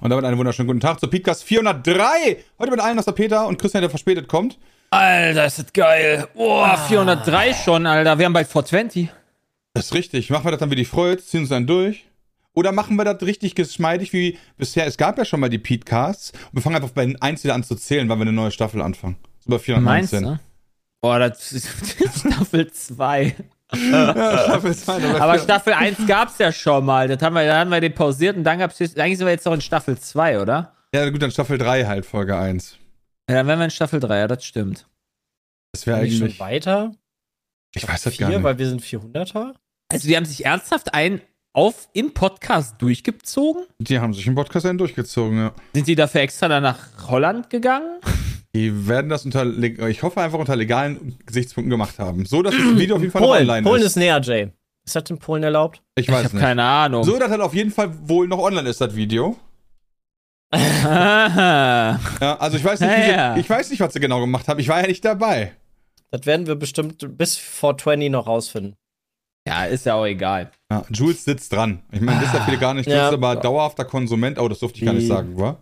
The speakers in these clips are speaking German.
Und damit einen wunderschönen guten Tag zu Podcast 403. Heute mit allen, dass der Peter und Christian, der verspätet kommt. Alter, ist das geil. Boah, 403 schon, Alter. Wir haben bald 420. Das ist richtig. Machen wir das dann wie die Freud, ziehen uns dann durch. Oder machen wir das richtig geschmeidig wie bisher? Es gab ja schon mal die Petecasts. Und wir fangen einfach bei den Einzelnen an zu zählen, weil wir eine neue Staffel anfangen. Bei 419. Meinst du? Boah, das ist Staffel 2. Ja, Staffel 2. Aber Staffel 1 gab's ja schon mal. Das haben wir, da haben wir den pausiert und dann gab's jetzt, eigentlich sind wir jetzt noch in Staffel 2, oder? Ja, gut, dann Staffel 3 halt, Folge 1. Ja, dann wären wir in Staffel 3, ja, das stimmt. Das wäre Nicht schon eigentlich. weiter? Ich weiß das Vier, gar nicht. weil wir sind 400er? Also, die haben sich ernsthaft einen auf im Podcast durchgezogen? Die haben sich im Podcast einen durchgezogen, ja. Sind die dafür extra dann nach Holland gegangen? Die werden das unter, ich hoffe einfach unter legalen Gesichtspunkten gemacht haben. So, dass das Video auf jeden Fall noch Polen. online Polen ist. ist näher, Jay. Ist das in Polen erlaubt? Ich Ich weiß habe nicht. keine Ahnung. So, dass das auf jeden Fall wohl noch online ist, das Video. Ja, also ich weiß nicht, Ja, sie, ich weiß nicht, was sie genau gemacht haben. Ich war ja nicht dabei. Das werden wir bestimmt bis 420 noch rausfinden. Ja, ist ja auch egal. Ja, Jules sitzt dran. Ich meine, das ist ja viele gar nicht. Jules Ja. ist aber dauerhafter Konsument. Oh, das durfte ich gar nicht sagen, wa?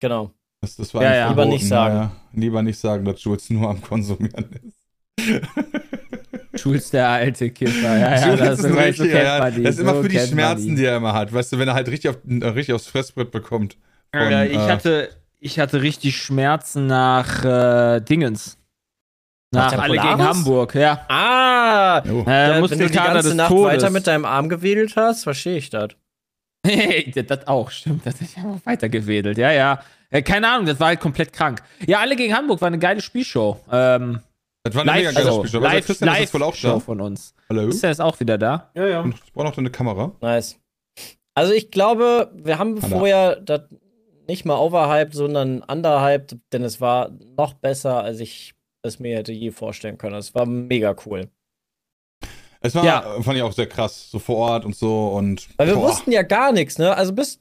Genau. Das, das war Ja, ja. Lieber nicht sagen. Naja, lieber nicht sagen, dass Jules nur am Konsumieren ist. Jules, der alte Kiffer. Ja, ja, Jules das, ist ein so richtiger, kennt ja, Das ist immer so für die Schmerzen, die er immer hat. Weißt du, wenn er halt richtig, auf, richtig aufs Fressbrett bekommt. Von, Alter, ich, äh, hatte, ich hatte richtig Schmerzen nach äh, Dingens. Nach alle gegen? Hamburg, ja. Ah! Oh. Äh, wenn du die ganze des Nacht Todes. weiter mit deinem Arm gewedelt hast, verstehe ich das. Hey, das auch, stimmt. Das ist ja auch weitergewedelt, ja, ja. Äh, keine Ahnung, das war halt komplett krank. Ja, alle gegen Hamburg war eine geile Spielshow. Ähm, Das war eine mega geile Live-Show. Spielshow. Also Christian ist jetzt wohl auch Live-Show da. von uns. Hallo? Ist er ist auch wieder da? Ja, ja. Und ich brauche noch eine Kamera. Nice. Also ich glaube, wir haben Hallo. vorher das nicht mal overhyped, sondern underhyped, denn es war noch besser, als ich es mir hätte je vorstellen können. Es war mega cool. Es war, Ja. fand ich auch sehr krass, so vor Ort und so und. Weil wir boah. wussten ja gar nichts, ne? Also bis.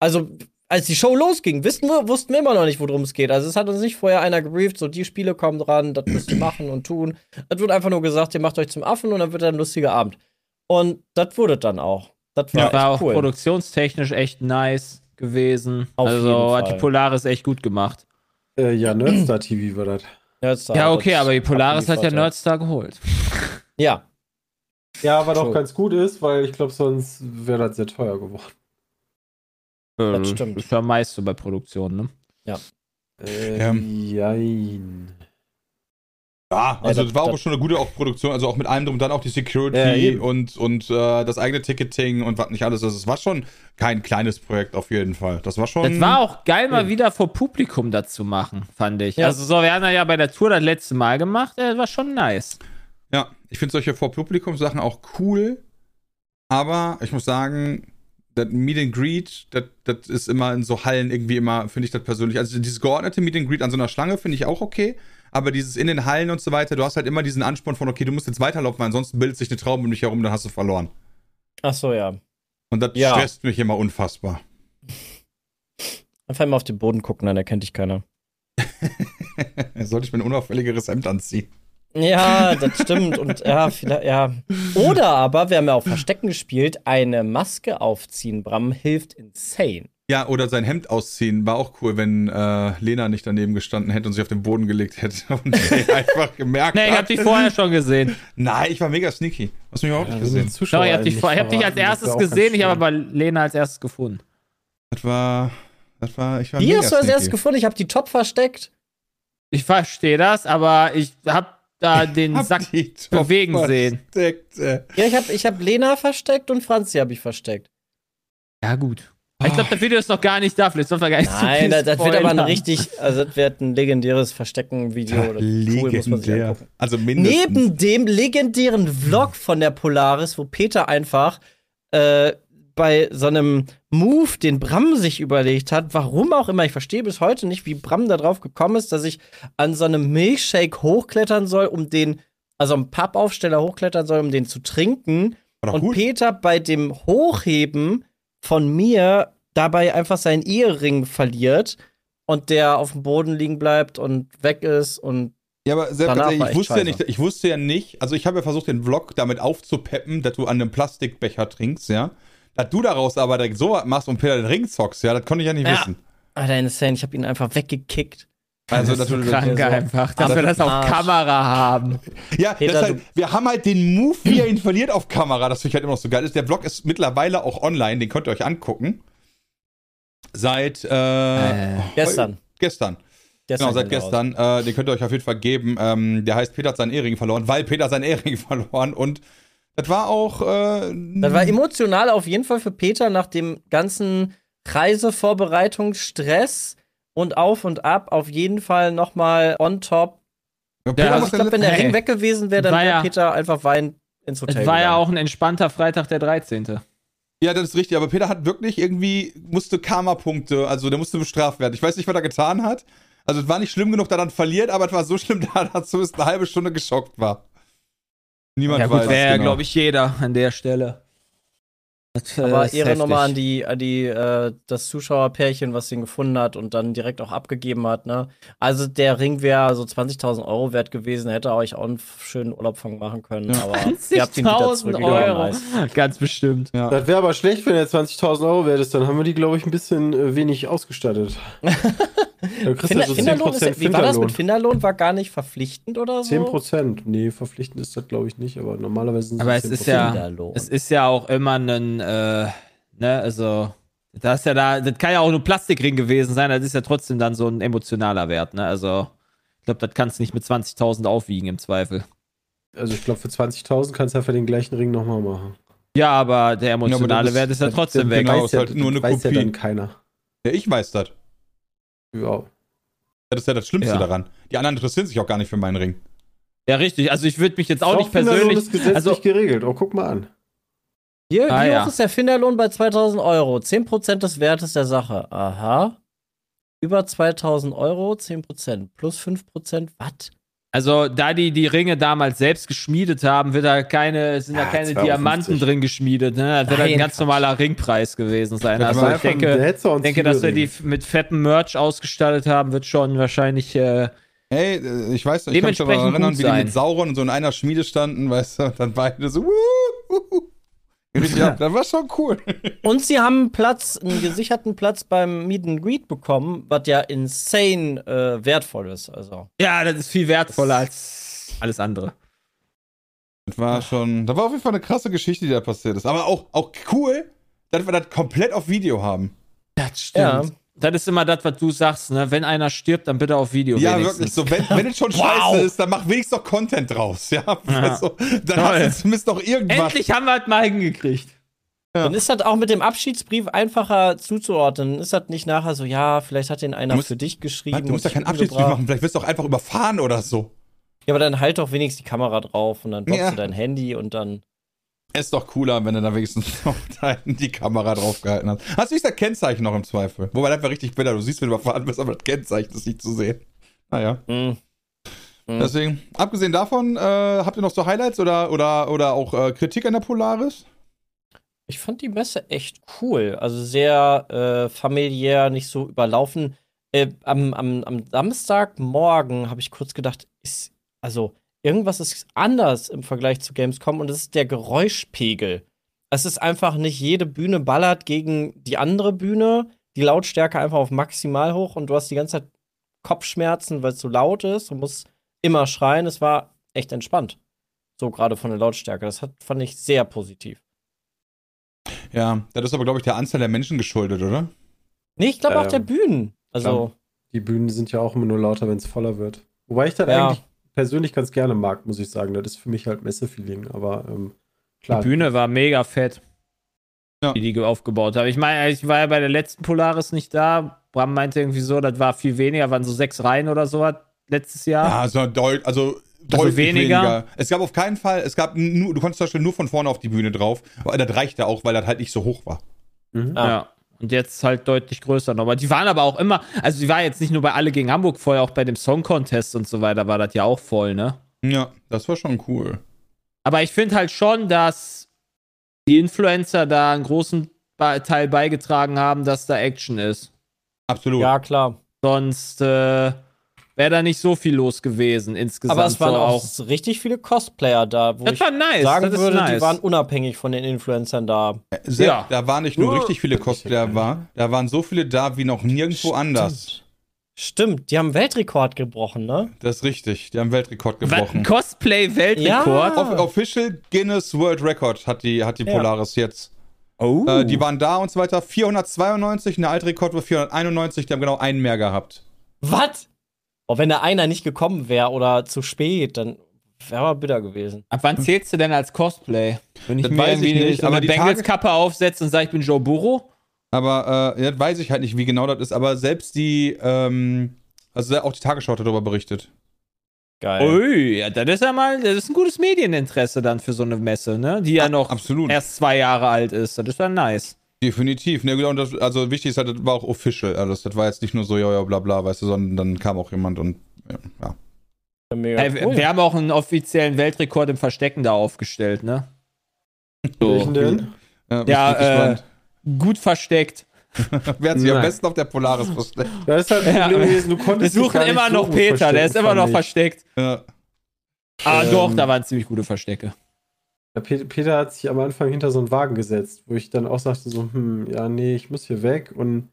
Also, als die Show losging, wussten wir, wussten wir immer noch nicht, worum es geht. Also es hat uns nicht vorher einer gebrieft, so die Spiele kommen dran, das müsst ihr machen und tun. Es wird einfach nur gesagt, ihr macht euch zum Affen und dann wird ein lustiger Abend. Und das wurde dann auch. Das war Ja, echt war auch cool. produktionstechnisch echt nice gewesen. Auf also jeden hat die. Polaris echt gut gemacht. Äh, ja, Nerdstar TV war das. Nerdstar ja, okay, das aber die Polaris hat ja Nerdstar geholt. Ja, Ja, was auch True. ganz gut ist, weil ich glaube, sonst wäre das sehr teuer geworden. Das Äh, stimmt. Ist ja meist so bei Produktionen, ne? Äh, Ja. jein. Ja, also Ja, das war das- auch schon eine gute auch Produktion, also auch mit allem drum, dann auch die Security Ja, und, und äh, das eigene Ticketing und was nicht alles. Also es war schon kein kleines Projekt auf jeden Fall. Das war schon. Das war auch geil, mal wieder vor Publikum das zu machen, fand ich. Ja. Also so, wir haben das ja bei der Tour das letzte Mal gemacht, äh, war schon nice. Ja, ich finde solche Vor-Publikum-Sachen auch cool, aber ich muss sagen, das Meet and Greet, das, das ist immer in so Hallen irgendwie immer, finde ich das persönlich. Also dieses geordnete Meet and Greet an so einer Schlange finde ich auch okay, aber dieses in den Hallen und so weiter, du hast halt immer diesen Ansporn von, okay, du musst jetzt weiterlaufen, weil ansonsten bildet sich eine Traube um dich herum, dann hast du verloren. ach so, ja. Und das Ja. stresst mich immer unfassbar. Einfach mal auf den Boden gucken, dann erkennt dich keiner. Sollte ich mir ein unauffälligeres Hemd anziehen? Ja, das stimmt. Und ja, vielleicht, ja. Oder aber, wir haben ja auch Verstecken gespielt, eine Maske aufziehen, Bram, hilft insane. Ja, oder sein Hemd ausziehen. War auch cool, wenn äh, Lena nicht daneben gestanden hätte und sich auf den Boden gelegt hätte und sie einfach gemerkt Nee, ich hab dich vorher schon gesehen. Nein, ich war mega sneaky. Hast du mich überhaupt nicht gesehen? Sorry, ich hab dich, vor, ich hab dich als erstes gesehen, ich habe aber Lena als erstes gefunden. Das war. Das war. Ich war Die mega hast du als erstes gefunden? Ich habe die Top versteckt. Ich verstehe das, aber ich hab da den Hab Sack die Top bewegen sehen. versteckt. Ja, ich habe ich hab Lena versteckt und Franzi habe ich versteckt. Ja, gut. Ich glaube, das Video ist noch gar nicht da, vielleicht sollten wir gar nicht zu Nein, viel das, das wird aber ein richtig, also das wird ein legendäres Verstecken-Video. Das ist Cool, muss man sich Legendär. angucken. Also mindestens. Neben dem legendären Vlog von der Polaris, wo Peter einfach äh, bei so einem Move, den Bram sich überlegt hat, warum auch immer, ich verstehe bis heute nicht, wie Bram da drauf gekommen ist, dass ich an so einem Milkshake hochklettern soll, um den, also am Pappaufsteller hochklettern soll, um den zu trinken. Und gut. Peter bei dem Hochheben von mir dabei einfach seinen Ehering verliert und der auf dem Boden liegen bleibt und weg ist und Ja, aber ganz ehrlich, ich wusste ja scheiße. nicht, ich wusste ja nicht, also ich habe ja versucht, den Vlog damit aufzupeppen, dass du an einem Plastikbecher trinkst, ja. Dass du daraus aber direkt so was machst und Peter den Ring zockst, ja, das konnte ich ja nicht Ja. wissen. Alter, insane, ich habe ihn einfach weggekickt. Also, das dass ist so einfach, dass Ah, wir das auf Arsch. Kamera haben. ja, Peter, das halt, wir haben halt den Move, wie er ihn verliert auf Kamera, das finde ich halt immer noch so geil ist. Der Vlog ist mittlerweile auch online, den könnt ihr euch angucken. Seit, äh, Äh, Gestern. gestern. gestern Genau, seit gestern. Äh, den könnt ihr euch auf jeden Fall geben. Ähm, der heißt Peter hat seinen Ehering verloren, weil Peter seinen Ehering verloren. Und das war auch. Äh, Das war emotional auf jeden Fall für Peter nach dem ganzen Reisevorbereitungsstress und auf und ab auf jeden Fall noch mal on top. Peter Ja, muss Also ich glaube, wenn der Hey. Ring weg gewesen wäre, dann wäre ja- Peter einfach weinend ins Hotel es war ja gegangen. auch ein entspannter Freitag der 13. Ja, das ist richtig, aber Peter hat wirklich irgendwie, musste Karma-Punkte, also der musste bestraft werden. Ich weiß nicht, was er getan hat. Also es war nicht schlimm genug, dass er dann verliert, aber es war so schlimm, dass er zumindest eine halbe Stunde geschockt war. Niemand Ja, weiß. gut, wäre, genau. glaube ich, jeder an der Stelle. Das, äh, Aber ist Ehre heftig. nochmal an die, an die, äh, das Zuschauerpärchen, was ihn gefunden hat und dann direkt auch abgegeben hat, ne? Also der Ring wäre so 20.000 Euro wert gewesen, hätte euch auch einen schönen Urlaub von machen können, aber ihr habt ihn wieder 20.000 zurückgegeben. Ganz bestimmt. Ja. Das wäre aber schlecht, wenn er 20.000 Euro wert ist. Dann haben wir die, glaube ich, ein bisschen äh, wenig ausgestattet. Kriegst Finder, du so Finderlohn 10% ist, wie war das mit Finderlohn. War gar nicht verpflichtend oder so? 10 Prozent. Nee, verpflichtend ist das, glaube ich, nicht. Aber normalerweise sind Aber es 10%. ist ja- Finderlohn. Es ist ja auch immer ein, äh, ne, also, das ist ja da, das kann ja auch nur Plastikring gewesen sein, das ist ja trotzdem dann so ein emotionaler Wert, ne? Also, ich glaube, das kannst du nicht mit 20.000 aufwiegen im Zweifel. Also ich glaube, für 20.000 kannst du ja für den gleichen Ring nochmal machen. Ja, aber der emotionale das- Wert ist ja trotzdem weg. Genau, weiß ist ja, halt nur das eine weiß ja Kopie. dann keiner. Ja, ich weiß das. Ja. Das ist ja das Schlimmste Ja. daran. Die anderen interessieren sich auch gar nicht für meinen Ring. Ja, richtig. Also, ich würde mich jetzt auch nicht persönlich. ist gesetzlich Also, geregelt. Oh, guck mal an. Hier, Ah, wie ja. ist der Finderlohn bei 2000 Euro? 10% des Wertes der Sache. Aha. Über 2000 Euro, 10%. Plus 5%, was? Also, da die die Ringe damals selbst geschmiedet haben, wird da keine, sind da Ja, keine 2,50 Euro. Diamanten drin geschmiedet. Ne? Das wird halt ein ganz normaler Ringpreis gewesen sein. Das Also, ich denke, denke, dass wir die mit fettem Merch ausgestattet haben, wird schon wahrscheinlich. Äh, Hey, äh, ich weiß, ich kann mich daran erinnern, gut wie die sein. mit Sauron und so in einer Schmiede standen, weißt du, und dann beide so, wuh, wuh. Ab. Das war schon cool. Und sie haben einen Platz, einen gesicherten Platz beim Meet and Greet bekommen, was ja insane äh, wertvoll ist. Also. ja, das ist viel wertvoller als alles andere. Das war schon, das war auf jeden Fall eine krasse Geschichte, die da passiert ist. Aber auch, auch cool, dass wir das komplett auf Video haben. Das stimmt. Ja. Das ist immer das, was du sagst, ne? Wenn einer stirbt, dann bitte auf Video. Ja, wenigstens. wirklich. So, wenn, wenn es schon scheiße ist, dann mach wenigstens noch Content draus. Ja, also, dann Toll. hast du zumindest noch irgendwas. Endlich haben wir es mal hingekriegt. Ja. Dann ist das auch mit dem Abschiedsbrief einfacher zuzuordnen. Ist das nicht nachher so, ja, vielleicht hat den einer Du musst- für dich geschrieben. Warte, du musst ja keinen Abschiedsbrief machen. Vielleicht wirst du auch einfach überfahren oder so. Ja, aber dann halt doch wenigstens die Kamera drauf und dann boxst Ja. du dein Handy und dann. Ist doch cooler, wenn du da wenigstens noch die Kamera draufgehalten hast. Hast du nicht das Kennzeichen noch im Zweifel? Wobei das wäre richtig bitter. Du siehst, wenn du überfahren bist, aber das Kennzeichen ist nicht zu sehen. Naja. Mhm. Deswegen, abgesehen davon, äh, habt ihr noch so Highlights oder, oder, oder auch äh, Kritik an der Polaris? Ich fand die Messe echt cool. Also sehr äh, familiär, nicht so überlaufen. Äh, am, am, am Samstagmorgen habe ich kurz gedacht, ist, also irgendwas ist anders im Vergleich zu Gamescom und das ist der Geräuschpegel. Es ist einfach nicht jede Bühne ballert gegen die andere Bühne, die Lautstärke einfach auf maximal hoch und du hast die ganze Zeit Kopfschmerzen, weil es so laut ist und musst immer schreien. Es war echt entspannt. So gerade von der Lautstärke. Das hat, fand ich sehr positiv. Ja, das ist aber, glaube ich, der Anzahl der Menschen geschuldet, oder? Nee, ich glaube auch Ähm, der Bühnen. Also, klar. Die Bühnen sind ja auch immer nur lauter, wenn es voller wird. Wobei ich das Ja. eigentlich persönlich ganz gerne mag, muss ich sagen. Das ist für mich halt Messefeeling. Aber ähm, klar. Die Bühne war mega fett. Ja. Die die ge- aufgebaut haben. Ich meine, ich war ja bei der letzten Polaris nicht da. Bram meinte irgendwie so, das war viel weniger, waren so sechs Reihen oder so letztes Jahr. Ja, also, deut also deutlich weniger? Es gab auf keinen Fall, es gab nur, du konntest zum Beispiel nur von vorne auf die Bühne drauf, aber das reichte auch, weil das halt nicht so hoch war. Mhm. Ah. Ja. Und jetzt halt deutlich größer noch. Aber die waren aber auch immer, also die war jetzt nicht nur bei Alle gegen Hamburg voll, auch bei dem Song Contest und so weiter war das ja auch voll, ne? Ja, das war schon cool. Aber ich finde halt schon, dass die Influencer da einen großen Teil beigetragen haben, dass da Action ist. Absolut. Ja, klar. Sonst äh, wäre da nicht so viel los gewesen insgesamt. Aber es waren so auch richtig viele Cosplayer da, wo Das ich war nice. sagen das würde, nice. die waren unabhängig von den Influencern da. Sehr, Ja. Da waren nicht nur Ja. richtig viele Cosplayer, war, da waren so viele da wie noch nirgendwo anders. Stimmt, die haben einen Weltrekord gebrochen, ne? Das ist richtig. Die haben Weltrekord gebrochen. ein Cosplay-Weltrekord? Ja. Off Official Guinness World Record hat die, hat die Ja. Polaris jetzt. Oh. Äh, die waren da und so weiter. 492, eine Altrekord war 491, die haben genau einen mehr gehabt. Was? Oh, wenn da einer nicht gekommen wäre oder zu spät, dann wäre aber bitter gewesen. Ab wann zählst du denn als Cosplay? Wenn ich Das mir weiß ich irgendwie nicht, so aber eine Bengals-Kappe aufsetze und sage, ich bin Joe Burrow? Aber äh, das weiß ich halt nicht, wie genau das ist. Aber selbst die, ähm, also auch die Tagesschau hat darüber berichtet. Geil. Ui, ja, das ist ja mal, das ist ein gutes Medieninteresse dann für so eine Messe, ne? Die ja noch Absolut. erst zwei Jahre alt ist. Das ist ja nice. Definitiv. Ne, genau, und das, also wichtig ist halt, das war auch official. Also das war jetzt nicht nur so, ja, ja, bla bla, weißt du, sondern dann kam auch jemand und ja. ja. Mega Ey, wir- cool. Wir haben auch einen offiziellen Weltrekord im Verstecken da aufgestellt, ne? Welchen denn? Ja, Ja, äh, gespannt. Gut versteckt. Wer hat sich am nein. besten auf der Polaris versteckt? Das ist halt Ja. Gewesen, du Wir konntest dich suchen immer so noch Peter, der ist immer noch versteckt. Ja. Ah, Ähm, doch, da waren ziemlich gute Verstecke. Ja, Pe- Peter hat sich am Anfang hinter so einen Wagen gesetzt, wo ich dann auch sagte so, hm, ja, nee, ich muss hier weg. Und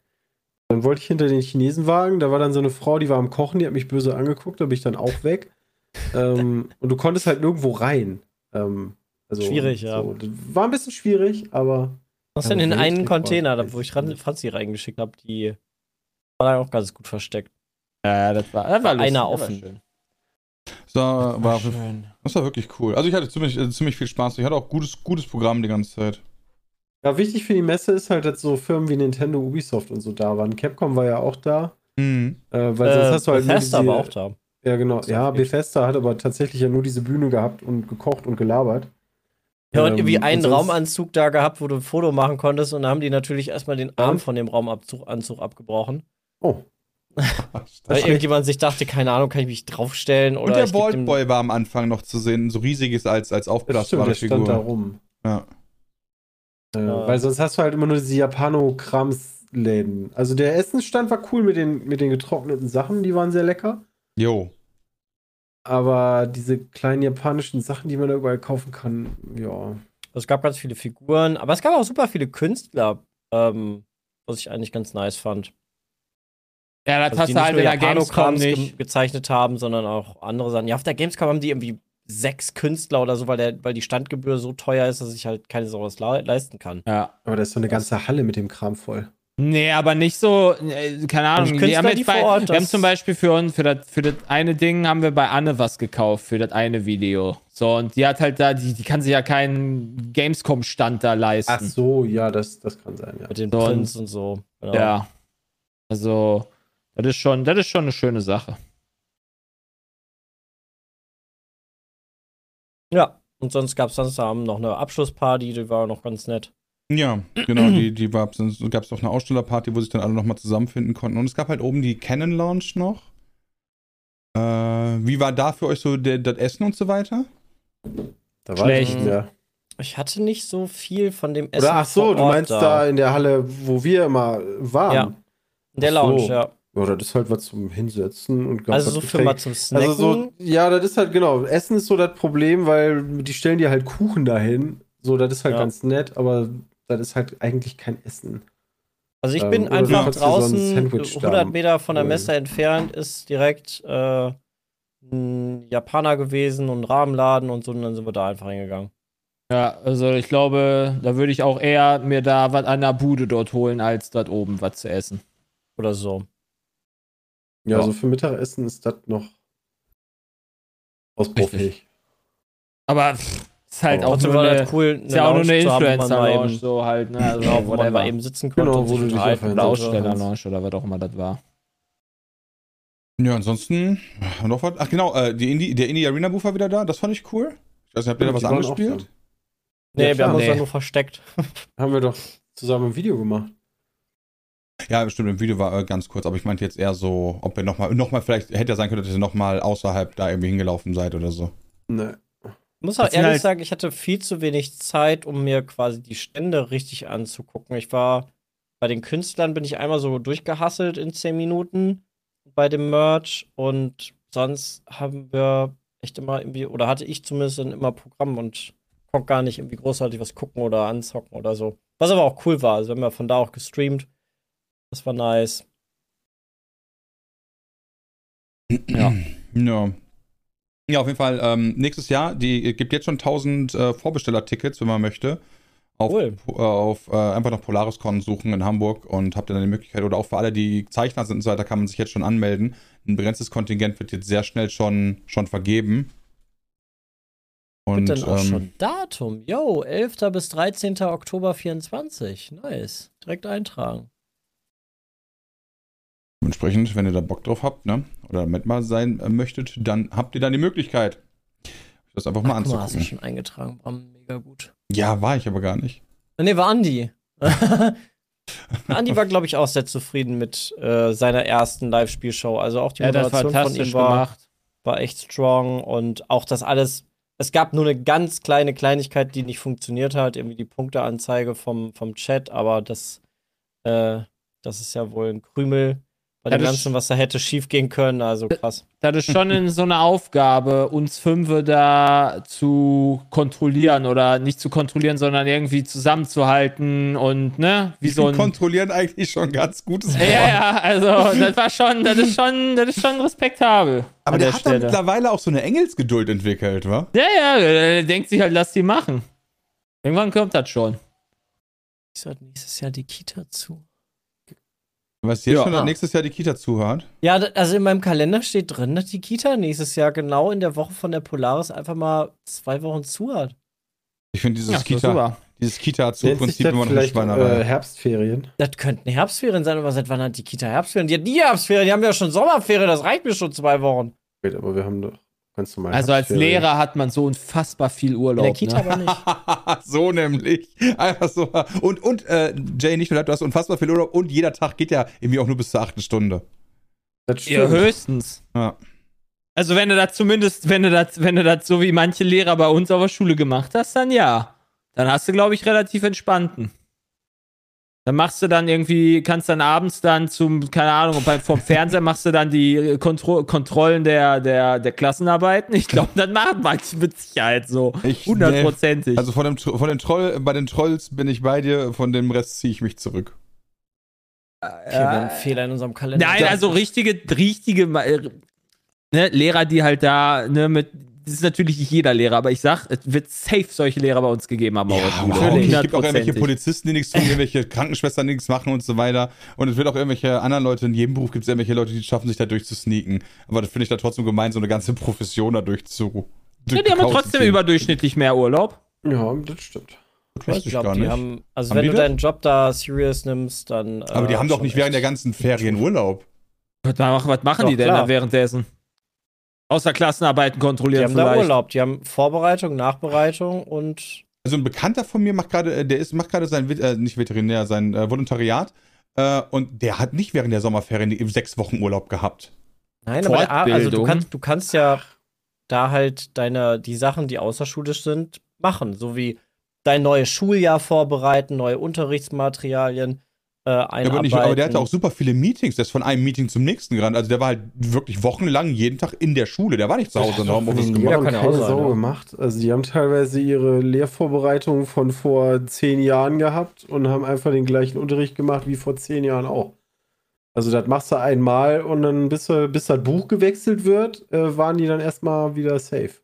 dann wollte ich hinter den Chinesenwagen, da war dann so eine Frau, die war am Kochen, die hat mich böse angeguckt, da bin ich dann auch weg. ähm, und du konntest halt nirgendwo rein. Ähm, also, Schwierig, ja. So. Das War ein bisschen schwierig, aber Was denn in einen Container, da, wo ich ran. Franzi reingeschickt habe, die war da auch ganz gut versteckt. Ja, das war, das war lustig, einer das war offen. schön. So, war, schön. Das war wirklich cool. Also ich hatte ziemlich, äh, ziemlich viel Spaß. Ich hatte auch gutes, gutes Programm die ganze Zeit. ja, wichtig für die Messe ist halt, dass so Firmen wie Nintendo, Ubisoft und so da waren. Capcom war ja auch da, Mhm. äh, weil sonst Äh, hast du halt nur Bethesda diese- war auch da. Ja, genau. Ja. Bethesda hat aber tatsächlich ja nur diese Bühne gehabt und gekocht und gelabert. Ja, und Ähm, irgendwie einen und Raumanzug da gehabt, wo du ein Foto machen konntest und da haben die natürlich erstmal den Arm Ähm? von dem Raumanzug Anzug abgebrochen. Oh, Weil irgendjemand sich dachte, keine Ahnung, kann ich mich draufstellen oder Und der Boy war am Anfang noch zu sehen, so riesiges als, als aufblasbare der stand da Figur. rum. Ja. Äh, Ja. Weil sonst hast du halt immer nur diese Japano-Krams-Läden. Also der Essensstand war cool mit den, mit den getrockneten Sachen, die waren sehr lecker. Jo. Aber diese kleinen japanischen Sachen, die man da überall kaufen kann, ja. Es gab ganz viele Figuren, aber es gab auch super viele Künstler, ähm, was ich eigentlich ganz nice fand. Ja, das Also, hast du halt in der Gamescom Japano-Krams ge nicht. gezeichnet haben, sondern auch andere Sachen. Ja, auf der Gamescom haben die irgendwie sechs Künstler oder so, weil, der, weil die Standgebühr so teuer ist, dass ich halt keine sowas le leisten kann. Ja. Aber da ist so eine ganze Halle mit dem Kram voll. Nee, aber nicht so, äh, keine Ahnung. die wir Künstler, haben, jetzt bei, vor Ort wir haben zum Beispiel für uns, für das, für das eine Ding haben wir bei Anne was gekauft, für das eine Video. So, und die hat halt da, die, die kann sich ja keinen Gamescom-Stand da leisten. Ach so, ja, das, das kann sein, ja. Mit den So, und- Prints und so. Genau. Ja. Also, das ist schon, das ist schon eine schöne Sache. Ja. Und sonst gab es sonst am noch eine Abschlussparty, die war noch ganz nett. Ja, genau, die, die gab es noch eine Ausstellerparty, wo sich dann alle nochmal zusammenfinden konnten. Und es gab halt oben die Canon Lounge noch. Äh, wie war da für euch so der, das Essen und so weiter? Da war Schlecht. ich mehr. Ich hatte nicht so viel von dem Essen. Oder ach so, vor du meinst da. in der Halle, wo wir immer waren. Ja. In der Ach so. Lounge, ja. Ja, das ist halt was zum Hinsetzen und ganz Also so für mal zum Snacken. Also so, ja, das ist halt genau. Essen ist so das Problem, weil die stellen dir halt Kuchen dahin. So, das ist halt Ja. ganz nett, aber das ist halt eigentlich kein Essen. Also ich Ähm, bin du einfach dir so ein draußen, Sandwich da 100 Meter von der. Messe entfernt, ist direkt äh, ein Japaner gewesen und ein Rahmenladen und so, und dann sind wir da einfach hingegangen. Ja, also ich glaube, da würde ich auch eher mir da was an der Bude dort holen, als dort oben was zu essen. Oder so. Ja, Ja. also für Mittagessen ist das noch ausbaufähig. Aber pff, ist halt Aber auch nur eine, cool, ist ja auch nur eine Influencer-Lounge, eben- so halt, ne? Also, Genau, wo man mal eben sitzen konnte Genau, und wo sich du dich unterhalten Oder Aussteller-Lounge oder was auch immer das war. Ja, ansonsten, noch was? Ach genau, äh, die Indie, der Indie Arena Booth war wieder da, das fand ich cool. Ich weiß nicht, habt ihr da was auch angespielt? Nee, Ja, wir haben uns Nee. da nur versteckt. Haben wir doch zusammen ein Video gemacht. Ja, stimmt, im Video war äh, ganz kurz, aber ich meinte jetzt eher so, ob ihr nochmal, noch mal vielleicht, hätte ja sein können, dass ihr nochmal außerhalb da irgendwie hingelaufen seid oder so. Ne. Ich muss auch Das ehrlich halt- sagen, ich hatte viel zu wenig Zeit, um mir quasi die Stände richtig anzugucken. Ich war bei den Künstlern bin ich einmal so durchgehasselt in 10 Minuten bei dem Merch und sonst haben wir echt immer irgendwie, oder hatte ich zumindest dann immer Programm und konnte gar nicht irgendwie großartig was gucken oder anzocken oder so. Was aber auch cool war. Also wir haben ja von da auch gestreamt. Das war nice. Ja. Ja. Ja, auf jeden Fall. Ähm, nächstes Jahr, die gibt jetzt schon 1000 äh, Vorbestellertickets, wenn man möchte. Auf, Cool. äh, auf äh, einfach nach PolarisCon suchen in Hamburg und habt ihr dann die Möglichkeit, oder auch für alle, die Zeichner sind und so weiter, kann man sich jetzt schon anmelden. Ein begrenztes Kontingent wird jetzt sehr schnell schon, schon vergeben. Und Und dann auch ähm, schon Datum. Yo, 11. bis 13. Oktober 24. Nice. Direkt eintragen. Entsprechend, wenn ihr da Bock drauf habt, ne, oder mit mal sein äh, möchtet, dann habt ihr dann die Möglichkeit, das einfach mal Ach, guck mal, hast du anzugucken. schon eingetragen. Bram, mega gut. Ja, war ich aber gar nicht. Nee, war Andi. Andi war, glaube ich, auch sehr zufrieden mit äh, seiner ersten Live-Spielshow. Also auch die Ja, das war Moderation von fantastisch ihm war, gemacht. war echt strong und auch das alles. Es gab nur eine ganz kleine Kleinigkeit, die nicht funktioniert hat, irgendwie die Punkteanzeige vom, vom Chat, aber das, äh, das ist ja wohl ein Krümel bei dem Ganzen, was da hätte schief gehen können. Also krass. Das ist schon in so eine Aufgabe, uns Fünfe da zu kontrollieren oder nicht zu kontrollieren, sondern irgendwie zusammenzuhalten und, ne, wie so ein. Kontrollieren eigentlich schon ganz gutes ja, ja, also das war schon, das ist schon, das ist schon respektabel. Aber an der, der hat da mittlerweile auch so eine Engelsgeduld entwickelt, wa? Ja, ja, der denkt sich halt, lass die machen. Irgendwann kommt das schon. Ich sollte nächstes Jahr die Kita zu. Was jetzt Ja. schon Ah. nächstes Jahr die Kita zuhört. Ja, also in meinem Kalender steht drin, dass die Kita nächstes Jahr genau in der Woche von der Polaris einfach mal zwei Wochen zu hat. Ich finde dieses Ja, Kita, super. dieses sich Kita-Prinzip das immer noch vielleicht äh, Herbstferien? Das könnten Herbstferien sein, aber seit wann hat die Kita Herbstferien? Die hat nie Herbstferien, die haben ja schon Sommerferien, das reicht mir schon zwei Wochen. Wait, aber wir haben doch ganz normal Also als. Lehrer hat man so unfassbar viel Urlaub. In der Kita ne? aber nicht. so nämlich. Einfach so. Und, und äh, Jay, nicht nur das, du hast unfassbar viel Urlaub und jeder Tag geht ja irgendwie auch nur bis zur achten Stunde. Das Ja, stimmt. höchstens. Ja. Also wenn du das zumindest, wenn du das, wenn du das so wie manche Lehrer bei uns auf der Schule gemacht hast, dann ja. Dann hast du, glaube ich, relativ entspannten. Dann machst du dann irgendwie, kannst dann abends dann zum, keine Ahnung, beim, vom Fernseher machst du dann die äh, Kontro Kontrollen der, der, der Klassenarbeiten. Ich glaube, das machen manche mit Sicherheit so. Ich- Hundertprozentig. Also von dem, von den Troll, bei den Trolls bin ich bei dir, von dem Rest ziehe ich mich zurück. Okay, wir haben Fehler in unserem Kalender. Nein, also richtige, richtige äh, ne, Lehrer, die halt da, ne, mit, das ist natürlich nicht jeder Lehrer, aber ich sag, es wird safe solche Lehrer bei uns gegeben haben. überhaupt nicht. Es gibt auch irgendwelche. Polizisten, die nichts tun, irgendwelche Krankenschwestern, die nichts machen und so weiter. Und es wird auch irgendwelche anderen Leute, in jedem Beruf gibt es irgendwelche Leute, die es schaffen, sich da durchzusneaken. Aber das finde ich da trotzdem gemein, so eine ganze Profession da durchzu. Ja, die haben ja trotzdem überdurchschnittlich mehr Urlaub. Ja, das stimmt. Das weiß ich ich glaube, gar die nicht. haben, also Haben wenn du das? deinen Job da serious nimmst, dann. Aber die äh, haben doch nicht während der ganzen Ferien Urlaub. Was machen Doch, die denn klar. da währenddessen? Außer Klassenarbeiten Die kontrollieren haben da vielleicht. Urlaub, die haben Vorbereitung, Nachbereitung und Also ein Bekannter von mir macht gerade, äh, der ist, macht gerade sein, äh, nicht Veterinär, sein äh, Volontariat. Äh, und der hat nicht während der Sommerferien die sechs Wochen Urlaub gehabt. Nein, aber der, also du kannst, du kannst ja da halt deine, die Sachen, die außerschulisch sind, machen. So wie dein neues Schuljahr vorbereiten, neue Unterrichtsmaterialien äh, einarbeiten. aber, nicht, aber der hatte auch super viele Meetings. Der ist von einem Meeting zum nächsten gerannt. Also der war halt wirklich wochenlang jeden Tag in der Schule. Der war nicht zu Hause und Homeoffice Die gemacht. Haben keine sein, Sau ja. gemacht. Also die haben teilweise ihre Lehrvorbereitung von vor zehn Jahren gehabt und haben einfach den gleichen Unterricht gemacht wie vor zehn Jahren auch. Also das machst du einmal und dann bis, bis das Buch gewechselt wird, äh, waren die dann erstmal wieder safe.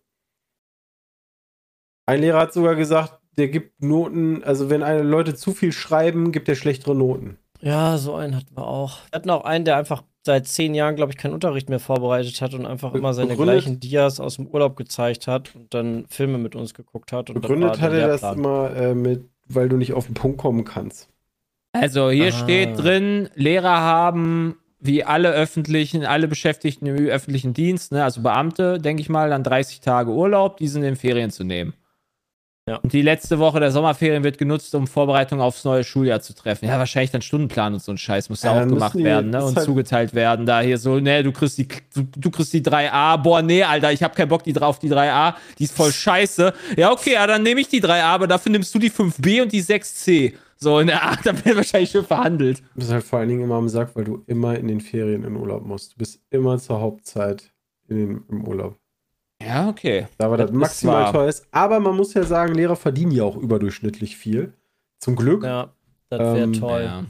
Ein Lehrer hat sogar gesagt, der gibt Noten, also wenn eine Leute zu viel schreiben, gibt er schlechtere Noten. Ja, so einen hatten wir auch. Wir hatten auch einen, der einfach seit zehn Jahren, glaube ich, keinen Unterricht mehr vorbereitet hat und einfach immer seine Begründet- gleichen Dias aus dem Urlaub gezeigt hat und dann Filme mit uns geguckt hat. Und das Begründet war hat der er das immer äh, mit, weil du nicht auf den Punkt kommen kannst. Also hier Ah. steht drin, Lehrer haben wie alle öffentlichen, alle Beschäftigten im öffentlichen Dienst, ne, also Beamte, denke ich mal, dann 30 Tage Urlaub, diesen in den Ferien zu nehmen. Ja. Und die letzte Woche der Sommerferien wird genutzt, um Vorbereitung aufs neue Schuljahr zu treffen. Ja, wahrscheinlich dann Stundenplan und so ein Scheiß muss ja, Ja, auch dann gemacht die- werden, ne? Und halt- zugeteilt werden. Da hier so, ne, du kriegst die, du, du kriegst die 3a. Boah, nee, Alter, ich hab keinen Bock die drauf, die 3a. Die ist voll scheiße. Ja, okay, ja, dann nehme ich die 3a, aber dafür nimmst du die 5b und die 6c. So, in der Art, da wird wahrscheinlich schön verhandelt. Du bist halt vor allen Dingen immer am Sack, weil du immer in den Ferien in Urlaub musst. Du bist immer zur Hauptzeit in im Urlaub. Ja, okay. Da war das, Das maximal teuer ist. Aber man muss ja sagen, Lehrer verdienen ja auch überdurchschnittlich viel. Zum Glück. Ja, das wäre Ähm, toll. Ja.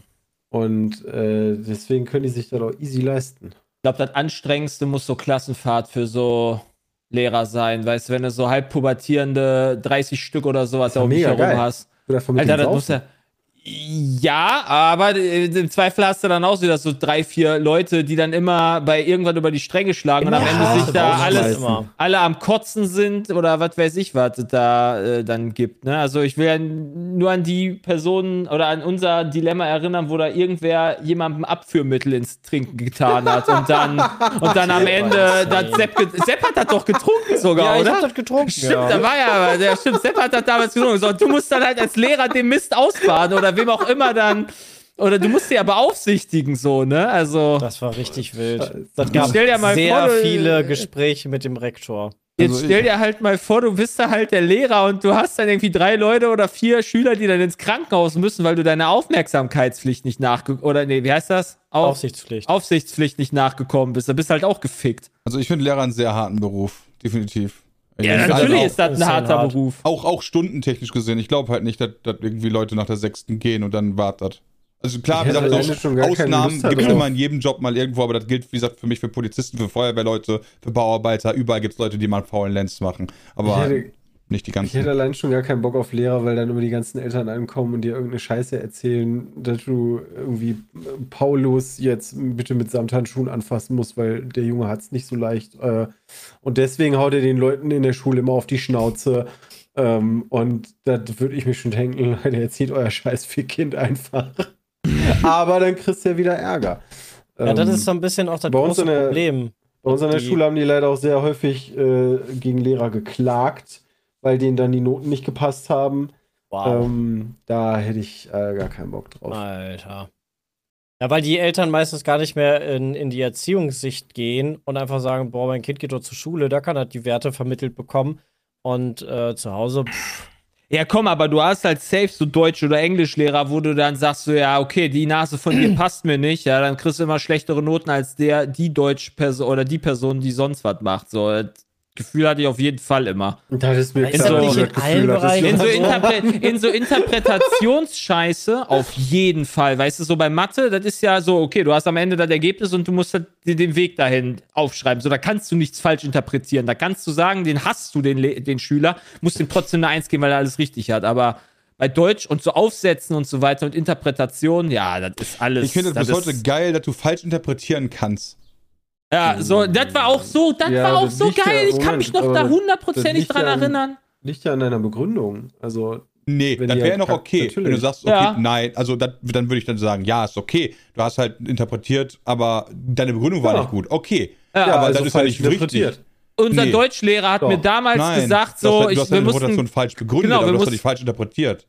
Und äh, deswegen können die sich das auch easy leisten. Ich glaube, das Anstrengendste muss so Klassenfahrt für so Lehrer sein. Weißt du, wenn du so halb pubertierende 30 Stück oder sowas ja da um dich herum geil. hast. Oder von mit Alter, das muss ja. Ja, aber äh, im Zweifel hast du dann auch wieder so drei, vier Leute, die dann immer bei irgendwann über die Stränge schlagen und am Immer Ende sich da alles, Immer. alle am Kotzen sind oder was weiß ich, was es da äh, dann gibt. Ne? Also ich will ja nur an die Personen oder an unser Dilemma erinnern, wo da irgendwer jemandem Abführmittel ins Trinken getan hat und dann, und dann am Ende, das Sepp, Sepp hat das doch getrunken sogar, Ja, ich oder? hab das getrunken. Stimmt, ja. da war ja, der stimmt, Sepp hat das damals getrunken. So, du musst dann halt als Lehrer den Mist ausbaden oder wem auch immer dann. Oder du musst sie ja beaufsichtigen, so, ne? Also. Das war richtig wild. Scheiße. Das gab Stell dir mal sehr vor, du- viele Gespräche mit dem Rektor. Jetzt Also stell dir halt mal vor, du bist da halt der Lehrer und du hast dann irgendwie drei Leute oder vier Schüler, die dann ins Krankenhaus müssen, weil du deiner Aufmerksamkeitspflicht nicht nachge... Oder nee, wie heißt das? Auf Aufsichtspflicht. Aufsichtspflicht nicht nachgekommen bist. Da bist du halt auch gefickt. Also ich finde Lehrer einen sehr harten Beruf, definitiv. Ja, Ich- natürlich ist das ein harter hart. Beruf. auch, auch stundentechnisch gesehen. Ich glaube halt nicht, dass, dass irgendwie Leute nach der sechsten gehen und dann wartet. Also klar, wie gesagt, Ausnahmen gibt es immer in jedem Job mal irgendwo, aber das gilt, wie gesagt, für mich, für Polizisten, für Feuerwehrleute, für Bauarbeiter, überall gibt es Leute, die mal einen faulen Lenz machen. Aber Ich hätte, nicht die ich hätte ganzen. allein schon gar keinen Bock auf Lehrer, weil dann immer die ganzen Eltern ankommen und dir irgendeine Scheiße erzählen, dass du irgendwie Paulus jetzt bitte mit Samthandschuhen anfassen musst, weil der Junge hat es nicht so leicht. Äh, und deswegen haut er den Leuten in der Schule immer auf die Schnauze. Ähm, und da würde ich mir schon denken, Leute, erzieht euer scheiß Kind einfach. Aber dann kriegst du ja wieder Ärger. Ja, das Ähm, ist so ein bisschen auch das bei uns große Problem. bei uns an der Die- Schule haben die leider auch sehr häufig äh, gegen Lehrer geklagt, weil denen dann die Noten nicht gepasst haben. Wow. Ähm, da hätte ich äh, gar keinen Bock drauf. Alter. Ja, weil die Eltern meistens gar nicht mehr in, in die Erziehungssicht gehen und einfach sagen, boah, mein Kind geht doch zur Schule, da kann er die Werte vermittelt bekommen. Und äh, zu Hause, pff, Ja, komm, aber du hast halt safe so Deutsch- oder Englischlehrer, wo du dann sagst, so, ja, okay, die Nase von dir passt mir nicht, ja, dann kriegst du immer schlechtere Noten als der, die Deutsch-Person oder die Person, die sonst was macht. So, Gefühl hatte ich auf jeden Fall immer. Das ist mir das klar, nicht in allen In so, Interpre in so Interpretationsscheiße auf jeden Fall. Weißt du, so bei Mathe, das ist ja so, okay, du hast am Ende das Ergebnis und du musst halt dir den Weg dahin aufschreiben. So, da kannst du nichts falsch interpretieren. Da kannst du sagen, den hast du, den, den Schüler, musst ihm trotzdem eine Eins geben, weil er alles richtig hat. Aber bei Deutsch und so Aufsätzen und so weiter und Interpretation, ja, das ist alles. Ich finde es bis heute geil, dass du falsch interpretieren kannst. Ja, so, das war auch so, das Ja, war auch das so liegt ja- geil. Ich kann mich noch da hundertprozentig dran ja an- erinnern. Liegt ja an deiner Begründung. Also, Nee, Wenn das wäre halt noch kackt, okay. natürlich. Wenn du sagst, okay, Ja. nein, also das, dann würde ich dann sagen, ja, ist okay. Du hast halt interpretiert, aber deine Begründung war Ja. nicht gut. Okay. Ja, aber also das ist ja falsch nicht richtig. interpretiert. Unser Nee. Deutschlehrer hat Doch. mir damals Nein, gesagt, du hast, so, halt- du ich, hast wir deine mussten, falsch begründet, Genau, aber wir du hast nicht falsch interpretiert.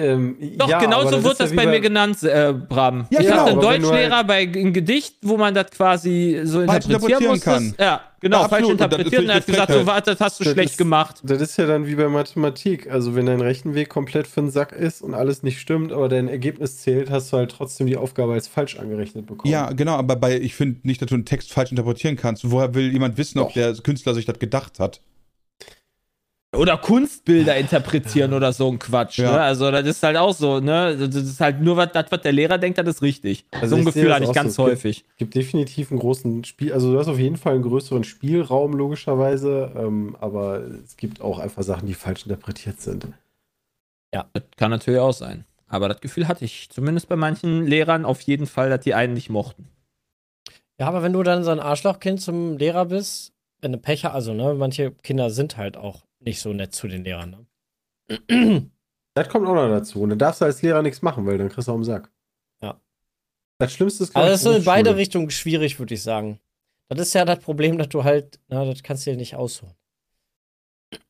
Ähm, Doch, ja, genau aber so ist wird ja das wie bei mir genannt, äh, Bram. Ja, ich genau, hatte einen Deutschlehrer bei ein Gedicht, wo man das quasi so Falsch interpretieren musste. kann. Ja, genau, Ja, falsch interpretiert. Und er hat gesagt, so, Frechheit. warte, das hast du Das schlecht ist- gemacht. Das ist ja dann wie bei Mathematik. Also, wenn dein Rechenweg komplett für den Sack ist und alles nicht stimmt, aber dein Ergebnis zählt, hast du halt trotzdem die Aufgabe als falsch angerechnet bekommen. Ja, genau, aber bei, ich finde nicht, dass du einen Text falsch interpretieren kannst. Woher will jemand wissen, ob Doch. der Künstler sich das gedacht hat? Oder Kunstbilder interpretieren oder so ein Quatsch. Ja. Ne? Also, das ist halt auch so, ne? Das ist halt nur was, das, was der Lehrer denkt, das ist richtig. Also so ein Gefühl das hatte ich ganz so. Es gibt- häufig. gibt definitiv einen großen Spiel, also du hast auf jeden Fall einen größeren Spielraum, logischerweise, ähm, aber es gibt auch einfach Sachen, die falsch interpretiert sind. Das kann natürlich auch sein. Aber das Gefühl hatte ich zumindest bei manchen Lehrern auf jeden Fall, dass die einen nicht mochten. Ja, aber wenn du dann so ein Arschlochkind zum Lehrer bist, wenn du Pech hast, also, ne, manche Kinder sind halt auch nicht so nett zu den Lehrern, ne? Das kommt auch noch dazu. Und dann darfst du als Lehrer nichts machen, weil dann kriegst du auch im Sack. Das Schlimmste ist, glaub Also ich, das ist in beide. Richtungen schwierig, würde ich sagen. Das ist ja das Problem, dass du halt, na, das kannst du dir nicht aussuchen.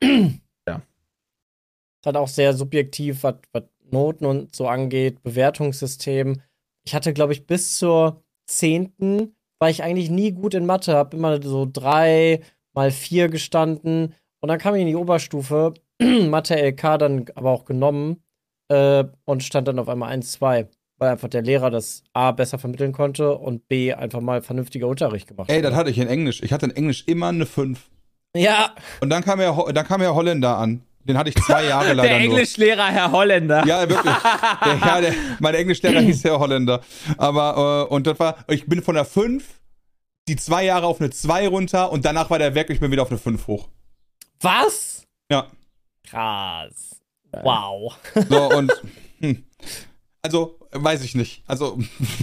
Ja. Ist halt auch sehr subjektiv, was, was Noten und so angeht, Bewertungssystem. Ich hatte, glaube ich, bis zur 10. war ich eigentlich nie gut in Mathe, habe immer so drei mal vier gestanden und dann kam ich in die Oberstufe, Mathe LK dann aber auch genommen äh, und stand dann auf einmal 1, 2 weil einfach der Lehrer das A besser vermitteln konnte und B einfach mal vernünftiger Unterricht gemacht Ey, das hat. hatte ich in Englisch. Ich hatte in Englisch immer eine 5. Ja, Und dann kam ja, dann kam ja Holländer an. Den hatte ich zwei Jahre leider Der. Englischlehrer, Herr Holländer. Ja, wirklich. Der, ja, der, mein Englischlehrer hieß Herr Holländer. Aber, äh, und das war, ich bin von der 5, die zwei Jahre auf eine 2 runter und danach war der weg, ich bin wieder auf eine 5 hoch. Was? Ja. Krass. Wow. So, und, hm. also, weiß ich nicht. Also,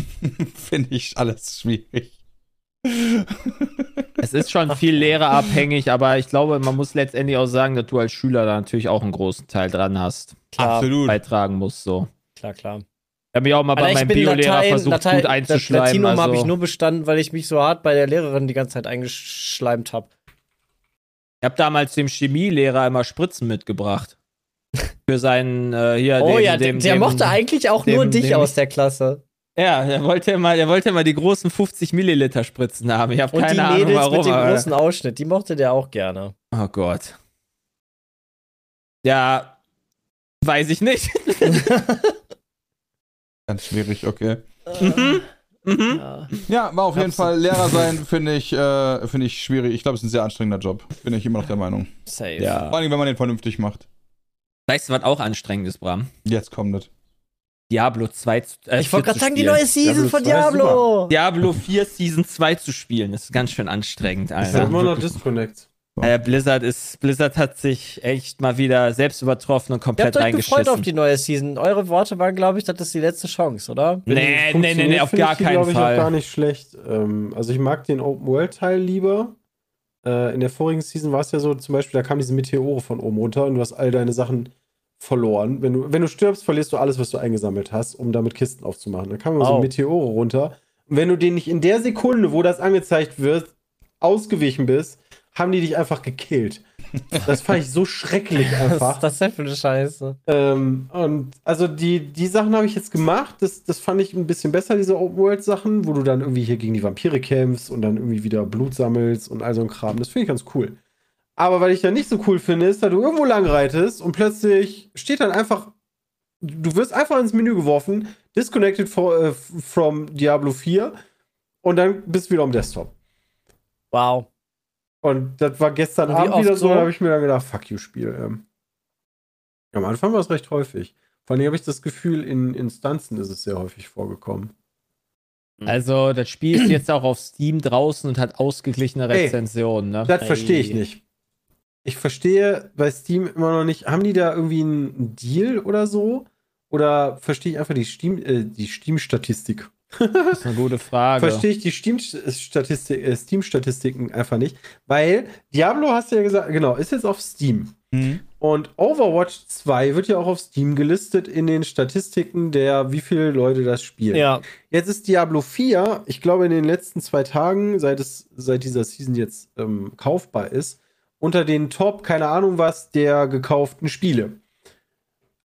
finde ich alles schwierig. Es ist schon viel lehrerabhängig, aber ich glaube, man muss letztendlich auch sagen, dass du als Schüler da natürlich auch einen großen Teil dran hast, Klar, Absolut. beitragen musst. So. klar, klar. Ich habe mich auch mal bei meinem bin Biolehrer versucht, Latein, gut einzuschleimen. Latinum also, habe ich nur bestanden, weil ich mich so hart bei der Lehrerin die ganze Zeit eingeschleimt habe. Ich habe damals dem Chemielehrer immer Spritzen mitgebracht. Für seinen, äh, hier, Oh dem, ja, dem, der dem, mochte eigentlich auch nur dich dem- aus der Klasse. Ja, der wollte immer, der wollte immer die großen 50 Milliliter Spritzen haben. Ich habe Und keine die Ahnung Mädels warum. mit dem aber- großen Ausschnitt, die mochte der auch gerne. Oh Gott. Ja, weiß ich nicht. Ganz schwierig, okay. mhm. Mhm. Ja. Ja, war auf jeden. Fall Lehrer sein, finde ich, äh, finde ich schwierig. Ich glaube, es ist ein sehr anstrengender Job. Bin ich immer noch der Meinung. Safe. Ja. Vor allem, wenn man den vernünftig macht. Weißt du, was auch anstrengend ist, Bram? Jetzt kommt das. Diablo 2 zu äh, Ich wollte 4 gerade sagen, die spielen. neue Season Diablo von 2 ist Diablo. Diablo 4 Season 2 zu spielen, ist ganz schön anstrengend, Ist ja Alter. immer noch wirklich. Disconnect. Äh, Blizzard ist, Blizzard hat sich echt mal wieder selbst übertroffen und Ihr komplett habt euch gefreut auf die neue Season. Eure Worte waren, glaube ich, das ist die letzte Chance, oder? Nee, nee, nee, nee, auf gar ich die, keinen glaub ich, Fall. Auch gar nicht schlecht. Ähm, also ich mag den Open World Teil lieber. Äh, in der vorigen Season war es ja so, zum Beispiel, da kamen diese Meteore von oben runter und du hast all deine Sachen verloren. Wenn du, wenn du stirbst, verlierst du alles, was du eingesammelt hast, um damit Kisten aufzumachen. Dann kamen immer so Oh. Meteore runter. Und wenn du den nicht in der Sekunde, wo das angezeigt wird, ausgewichen bist, haben die dich einfach gekillt. Das fand ich so schrecklich Was einfach. ist das denn für eine Scheiße? Ähm, und also die, die Sachen habe ich jetzt gemacht. Das, das fand ich ein bisschen besser, diese Open-World-Sachen, wo du dann irgendwie hier gegen die Vampire kämpfst und dann irgendwie wieder Blut sammelst und all so ein Kram. Das finde ich ganz cool. Aber weil ich dann nicht so cool finde, ist, dass du irgendwo lang reitest und plötzlich steht dann einfach, du wirst einfach ins Menü geworfen, disconnected for, äh, from Diablo 4 und dann bist du wieder am Desktop. Wow. Und das war gestern Abend wieder so, so? da habe ich mir dann gedacht, fuck you, Spiel. Ähm. Am Anfang war es recht häufig. Vor allem habe ich das Gefühl, in Instanzen ist es sehr häufig vorgekommen. Also, das Spiel ist jetzt auch auf Steam draußen und hat ausgeglichene Ey, Rezensionen, ne? Das verstehe ich nicht. Ich verstehe bei Steam immer noch nicht, haben die da irgendwie einen Deal oder so? Oder verstehe ich einfach die Steam, äh, die Steam-Statistik? Das ist eine gute Frage. Verstehe ich die Steam-Statistik, äh, Steam-Statistiken einfach nicht. Weil Diablo hast du ja gesagt, genau, ist jetzt auf Steam. Mhm. Und Overwatch 2 wird ja auch auf Steam gelistet in den Statistiken der, wie viele Leute das spielen. Ja. Jetzt ist Diablo 4, ich glaube, in den letzten zwei Tagen, seit es seit dieser Season jetzt ähm, kaufbar ist, unter den Top, keine Ahnung was, der gekauften Spiele.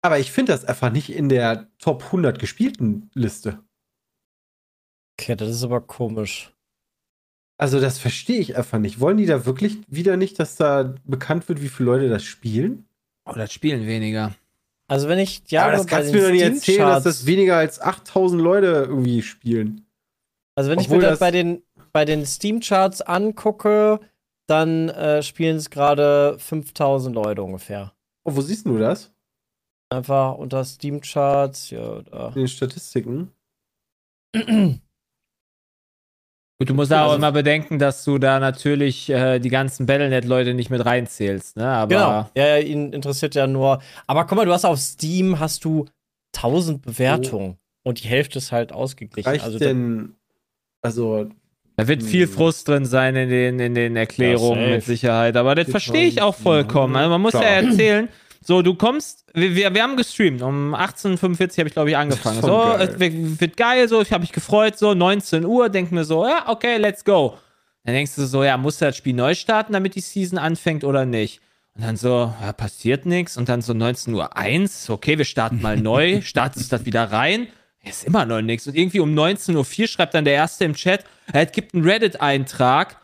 Aber ich finde das einfach nicht in der Top 100 gespielten Liste. Okay, das ist aber komisch. Also, das verstehe ich einfach nicht. Wollen die da wirklich wieder nicht, dass da bekannt wird, wie viele Leute das spielen? Oh, das spielen weniger. Also wenn ich Aber Diablo das bei kannst du den mir doch nicht erzählen, dass das weniger als 8000 Leute irgendwie spielen. Also wenn ich Obwohl mir das das- bei den, bei den Steam-Charts angucke, dann äh, spielen es gerade 5000 Leute ungefähr. Oh, wo siehst du das? Einfach unter Steam-Charts, ja, da. In den Statistiken. Gut, du musst auch Also- immer bedenken, dass du da natürlich äh, die ganzen Battlenet-Leute nicht mit reinzählst, ne? Aber Genau. Ja, ja, ihn interessiert ja nur. Aber guck mal, du hast auf Steam hast du 1000 Bewertungen und die Hälfte ist halt ausgeglichen. Reicht Also da- denn, also, da wird viel Hm. Frust drin sein in den, in den Erklärungen Ja, mit Sicherheit. Aber das verstehe ich auch vollkommen. ja. Also man muss ja Klar. erzählen, So, du kommst, wir, wir, wir haben gestreamt. Um 18.45 habe ich, glaube ich, angefangen. So, geil. es wird, geil, so, ich habe mich gefreut, so, 19 Uhr, denk mir so, ja, okay, let's go. Dann denkst du so, ja, muss das Spiel neu starten, damit die Season anfängt oder nicht? Und dann so, ja, passiert nichts. Und dann so 19 Uhr 1, okay, wir starten mal neu, startest das wieder rein. Ist immer noch nichts. Und irgendwie um 19.04 Uhr schreibt dann der Erste im Chat, es gibt einen Reddit-Eintrag,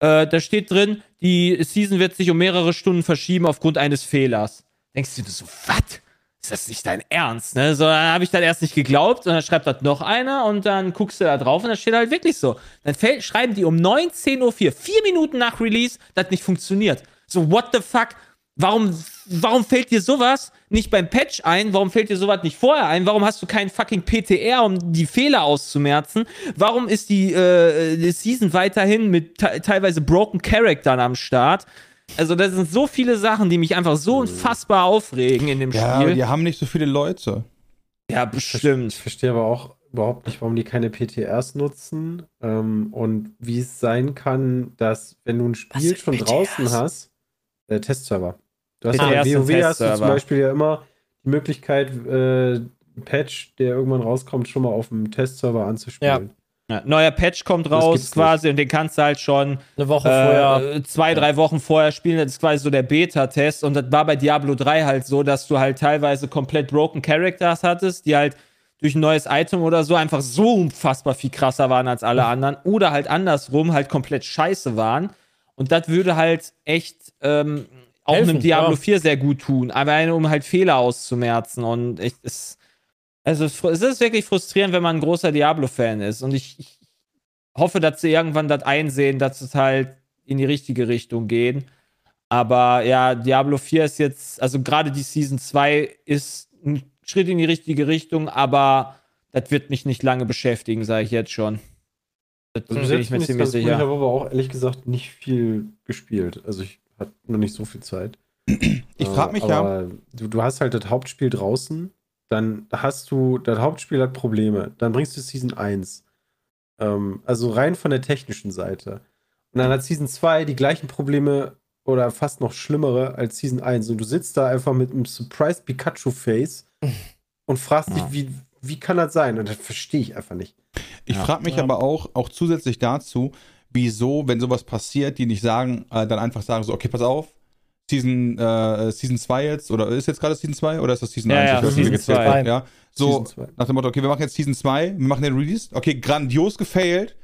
äh, da steht drin, die Season wird sich um mehrere Stunden verschieben aufgrund eines Fehlers. Denkst du dir so, was? Ist das nicht dein Ernst? Ne? So, dann habe ich dann erst nicht geglaubt und dann schreibt das noch einer und dann guckst du da drauf und dann steht halt wirklich so. Dann fällt, schreiben die um 19.04 Uhr, vier Minuten nach Release, das nicht funktioniert. So, what the fuck? Warum, warum fällt dir sowas nicht beim Patch ein? Warum fällt dir sowas nicht vorher ein? Warum hast du keinen fucking PTR, um die Fehler auszumerzen? Warum ist die, äh, die Season weiterhin mit te teilweise broken Charaktern am Start? Also, das sind so viele Sachen, die mich einfach so unfassbar aufregen in dem Ja, Spiel. die haben nicht so viele Leute. Ja, Ich bestimmt. verstehe aber auch überhaupt nicht, warum die keine PTRs nutzen ähm, und wie es sein kann, dass wenn du ein Spiel schon PTRs? draußen hast, äh, Testserver. Du hast ja WoW hast du zum. Beispiel ja immer die Möglichkeit, äh, ein Patch, der irgendwann rauskommt, schon mal auf dem Testserver anzuspielen. Ja, neuer Patch kommt raus quasi und den kannst du halt schon Eine Woche vorher. äh, zwei, drei Wochen vorher spielen. Das ist quasi so der Beta-Test. Und das war bei Diablo 3 halt so, dass du halt teilweise komplett broken Characters hattest, die halt durch ein neues Item oder so einfach so unfassbar viel krasser waren als alle anderen. Oder halt andersrum halt komplett scheiße waren. Und das würde halt echt ähm, auch Helfen, einem Diablo ja. 4 sehr gut tun. Aber um halt Fehler auszumerzen. Und ich, es, also es ist wirklich frustrierend, wenn man ein großer Diablo-Fan ist. Und ich, ich hoffe, dass sie irgendwann das einsehen, dass es halt in die richtige Richtung gehen. Aber ja, Diablo 4 ist jetzt, also gerade die Season 2 ist ein Schritt in die richtige Richtung, aber das wird mich nicht lange beschäftigen, sage ich jetzt schon. Das Also bin ich mir ziemlich ganz cool. Ich sicher. habe aber auch ehrlich gesagt nicht viel gespielt. Also ich hatte noch nicht so viel Zeit. Ich frage mich ja, aber Du, du hast halt das Hauptspiel draußen, dann hast du, das Hauptspiel hat Probleme, dann bringst du Season 1. Ähm, also rein von der technischen Seite. Und dann hat Season 2 die gleichen Probleme oder fast noch schlimmere als Season 1. Und du sitzt da einfach mit einem Surprise Pikachu-Face und fragst Ja. dich, wie, wie kann das sein? Und das verstehe ich einfach nicht. ich Ja. frage mich Ja. aber auch, auch zusätzlich dazu, wieso, wenn sowas passiert, die nicht sagen, äh, dann einfach sagen so, okay, pass auf, Season, äh, Season 2 jetzt, oder ist jetzt gerade Season 2 oder ist das Season Ja, 1? ja, Ich weiß nicht, wie Season gezählt 2. wird, Ja, so Season 2. nach dem Motto, okay, wir machen jetzt Season 2, wir machen den Release, okay, grandios gefailt,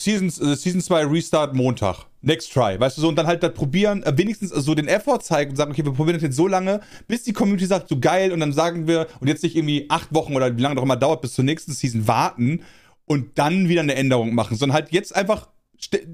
Season, äh, Season 2 Restart Montag, next try, weißt du so, und dann halt das probieren, äh, wenigstens so den Effort zeigen und sagen, okay, wir probieren das jetzt so lange, bis die Community sagt, so geil, und dann sagen wir, und jetzt nicht irgendwie acht Wochen oder wie lange doch immer dauert, bis zur nächsten Season warten und dann wieder eine Änderung machen, sondern halt jetzt einfach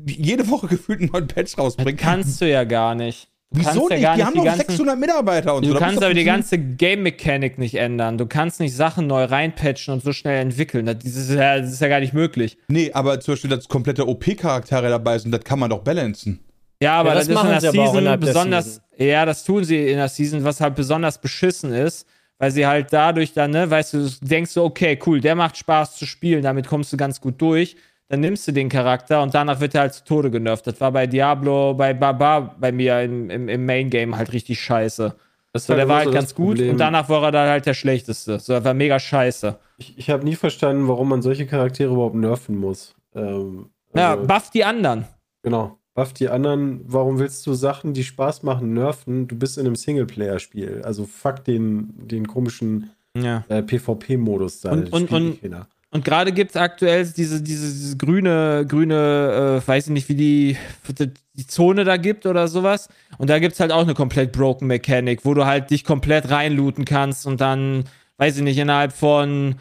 jede Woche gefühlt einen neuen Patch Das rausbringen. kannst du ja gar nicht. Du Wieso kannst ja nicht? gar die nicht haben die doch ganzen 600 Mitarbeiter und so. Du da muss kannst doch aber die ganze Game-Mechanik nicht ändern. Du kannst nicht Sachen neu reinpatchen und so schnell entwickeln. Das ist ja, das ist ja gar nicht möglich. Nee, aber zum Beispiel, dass komplette OP-Charaktere dabei sind, das kann man doch balancen. Ja, aber Ja, das, das ist in machen der aber Season der besonders. Season. Ja, das tun sie in der Season, was halt besonders beschissen ist, weil sie halt dadurch dann, ne, weißt du, du denkst so, okay, cool, der macht Spaß zu spielen, damit kommst du ganz gut durch. Dann nimmst du den Charakter und danach wird er halt zu Tode genervt. Das war bei Diablo, bei Barbar bei mir im, im, im Main-Game halt richtig scheiße. Das ist So, der war halt ganz gut Problem. und danach war er dann halt der schlechteste. So, er war mega scheiße. Ich, ich habe nie verstanden, warum man solche Charaktere überhaupt nerven muss. Ähm, Ja, also- buff die anderen. Genau. Buff die anderen, warum willst du Sachen, die Spaß machen, nerven? Du bist in einem Singleplayer-Spiel. Also fuck den, den komischen Ja. äh, PvP-Modus da. Und- Das und- und-. Und gerade gibt es aktuell diese, diese, diese grüne, grüne, äh, weiß ich nicht, wie die, die Zone da gibt oder sowas. Und da gibt es halt auch eine komplett broken Mechanik, wo du halt dich komplett reinlooten kannst und dann, weiß ich nicht, innerhalb von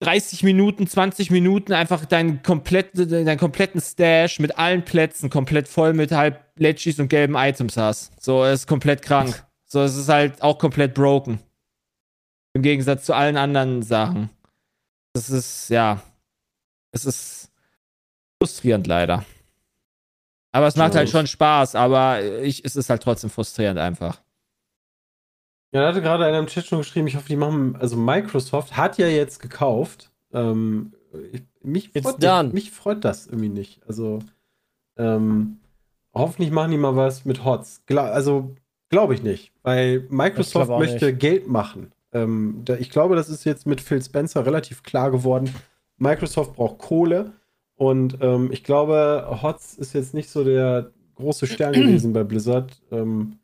30 Minuten, 20 Minuten einfach deinen, komplett, deinen kompletten Stash mit allen Plätzen komplett voll mit halb Legis und gelben Items hast. So, es ist komplett krank. So, es ist halt auch komplett broken. Im Gegensatz zu allen anderen Sachen. Das ist, ja. Es ist frustrierend leider. Aber es macht halt schon Spaß, aber ich, es ist halt trotzdem frustrierend einfach. Ja, da hatte gerade einer im Chat schon geschrieben, ich hoffe, die machen, also Microsoft hat ja jetzt gekauft. Ähm, ich, mich, freut, mich, mich freut das irgendwie nicht. Also, ähm, hoffentlich machen die mal was mit HOTS. Gla- Also, Glaube ich nicht, weil Microsoft möchte nicht. Geld machen. Ähm, da, ich glaube, das ist jetzt mit Phil Spencer relativ klar geworden. Microsoft braucht Kohle und ähm, ich glaube, Hotz ist jetzt nicht so der große Stern gewesen bei Blizzard. Ähm,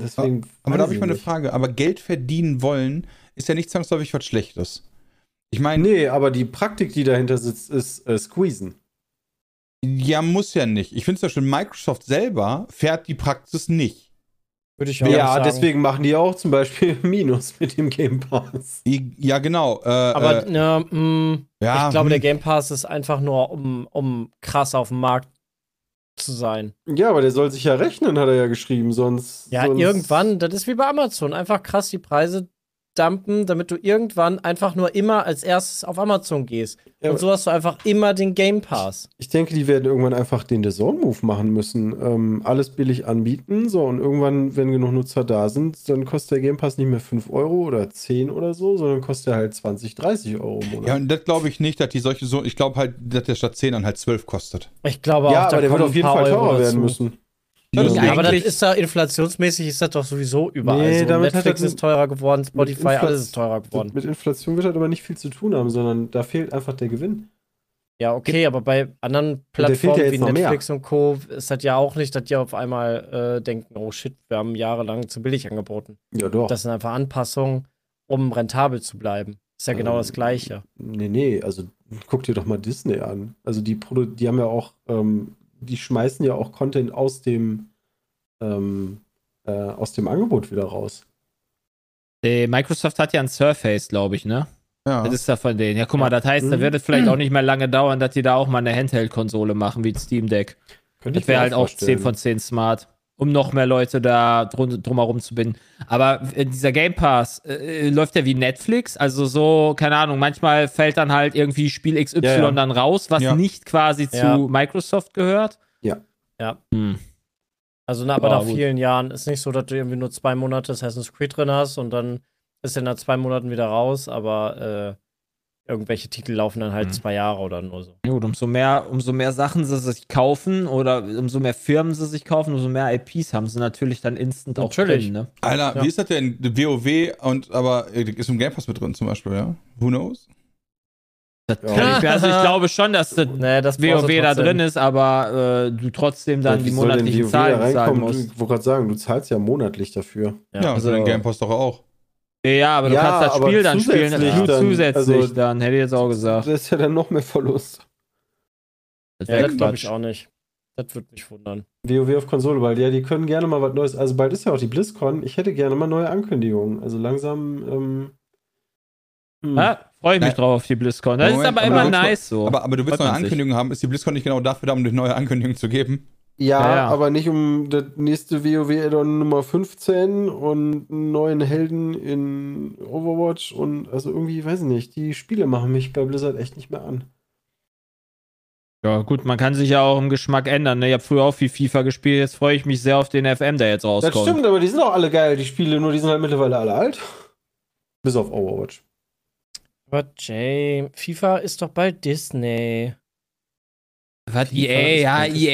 deswegen. Aber weiß da habe ich mal eine. Frage. Aber Geld verdienen wollen ist ja nicht zwangsläufig was Schlechtes. Ich meine, Nee, aber die Praktik, die dahinter sitzt, ist äh, Squeezen. ja, muss ja nicht. Ich finde zum Beispiel, Microsoft selber fährt die Praxis nicht. Würde ich Ja, auch sagen. deswegen machen die auch zum Beispiel Minus mit dem Game Pass. Ja, genau. Äh, Aber äh, ja, mh, ja, ich glaube, hm. der Game Pass ist einfach nur, um, um krass auf dem Markt zu sein. Ja, aber der soll sich ja rechnen, hat er ja geschrieben, sonst. Ja, sonst irgendwann, das ist wie bei Amazon. Einfach krass die Preise dumpen, damit du irgendwann einfach nur immer als erstes auf Amazon gehst. Ja, Und so hast du einfach immer den Game Pass. Ich denke, die werden irgendwann einfach den The Zone Move machen müssen. Ähm, alles billig anbieten. So, und irgendwann, wenn genug Nutzer da sind, dann kostet der Game Pass nicht mehr 5 Euro oder 10 oder so, sondern kostet er halt 20, 30 Euro im Monat. Ja, und das glaube ich nicht, dass die solche so. Ich glaube halt, dass der statt 10 dann halt 12 kostet. Ich glaube Ja, auch, da aber der wird auf jeden Fall Euro teurer werden dazu. müssen. Ja, Ja, aber das ist da inflationsmäßig ist das doch sowieso überall. Nee, so. damit Netflix ist teurer geworden, Spotify, Inflation- alles ist teurer geworden. Mit Inflation wird das aber nicht viel zu tun haben, sondern da fehlt einfach der Gewinn. Ja, okay, aber bei anderen ja Plattformen jetzt wie noch mehr. Netflix und Co. ist das ja auch nicht, dass die auf einmal äh, denken, oh shit, wir haben jahrelang zu billig angeboten. Ja, doch. Das sind einfach Anpassungen, um rentabel zu bleiben. Ist ja genau Ähm, das Gleiche. Nee, nee, also guck dir doch mal Disney an. Also die Produ die haben ja auch, ähm, die schmeißen ja auch Content aus dem ähm, äh, aus dem Angebot wieder raus. Die Microsoft hat ja ein Surface, glaube ich, ne? Ja. Das ist ja von denen. Ja, guck mal, das heißt, da Mhm. wird es vielleicht auch nicht mehr lange dauern, dass die da auch mal eine Handheld-Konsole machen, wie ein Steam Deck. Könnte Das wäre halt auch vorstellen. 10 von 10 smart, um noch mehr Leute da drum, drumherum zu binden. Aber äh, dieser Game Pass, äh, läuft der wie Netflix? Also so, keine Ahnung, manchmal fällt dann halt irgendwie Spiel XY Ja, ja. dann raus, was Ja. nicht quasi Ja. zu Microsoft gehört. Ja. Ja. Hm. Also na, aber Ja, nach gut. vielen Jahren ist nicht so, dass du irgendwie nur zwei Monate Assassin's Creed drin hast und dann ist er nach zwei Monaten wieder raus, aber äh, irgendwelche Titel laufen dann halt Mhm. zwei Jahre oder nur so. Gut, umso mehr, umso mehr Sachen sie sich kaufen oder umso mehr Firmen sie sich kaufen, umso mehr IPs haben sie natürlich dann instant auch Natürlich. drin, ne? Alter, Ja. wie ist das denn? WoW und aber äh, ist im Game Pass mit drin zum Beispiel, ja? Who knows? Das Ja. kann ich, also ich glaube schon, dass das Nee, das WoW da drin ist, aber äh, du trotzdem dann Ja, die monatlichen Zahlen da zahlen reinkommen? musst. Ich wollte gerade sagen, du zahlst ja monatlich dafür. Ja, Ja, also also- den Game Pass doch auch. Ja, aber du Ja, kannst das Spiel dann spielen, zusätzlich nur dann, zusätzlich also- dann, hätte ich jetzt auch gesagt. Das ist ja dann noch mehr Verlust. Das Ja, wäre das glaube ich auch nicht. Das würde mich wundern. WoW auf Konsole, weil ja, die können gerne mal was Neues. Also bald ist ja auch die BlizzCon. Ich hätte gerne mal neue Ankündigungen. Also langsam. Ähm, hm. Ja, freue ich mich Nein. drauf auf die BlizzCon. Das Moment, ist aber aber immer nice so. Aber, aber du willst neue. Ankündigungen haben. Ist die BlizzCon nicht genau dafür da, um dir neue Ankündigungen zu geben? Ja, Ja, ja. aber nicht um das nächste WoW-Addon Nummer 15 und einen neuen Helden in Overwatch und also irgendwie, weiß ich nicht, die Spiele machen mich bei Blizzard echt nicht mehr an. Ja, gut, man kann sich ja auch im Geschmack ändern. Ne? Ich habe früher auch viel FIFA gespielt, jetzt freue ich mich sehr auf den FM, der jetzt Das rauskommt. stimmt, aber die sind auch alle geil, die Spiele, nur die sind halt mittlerweile alle alt. Bis auf Overwatch. Aber Jay, FIFA ist doch bald Disney. Was EA, ist ja, Disney.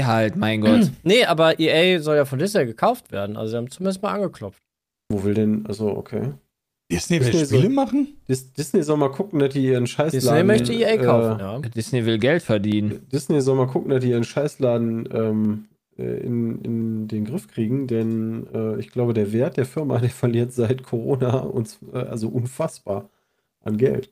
EAFC halt, mein Gott. Nee, aber EA soll ja von Disney gekauft werden. Also sie haben zumindest mal angeklopft. Wo will denn, also okay. Disney will Disney Spiele soll- machen? Dis Disney soll mal gucken, dass die ihren Scheißladen. Disney möchte EA kaufen, äh, ja. Disney will Geld verdienen. Disney soll mal gucken, dass die ihren Scheißladen ähm, äh, in, in den Griff kriegen, denn äh, ich glaube, der Wert der Firma, der verliert seit Corona uns äh, also unfassbar an Geld.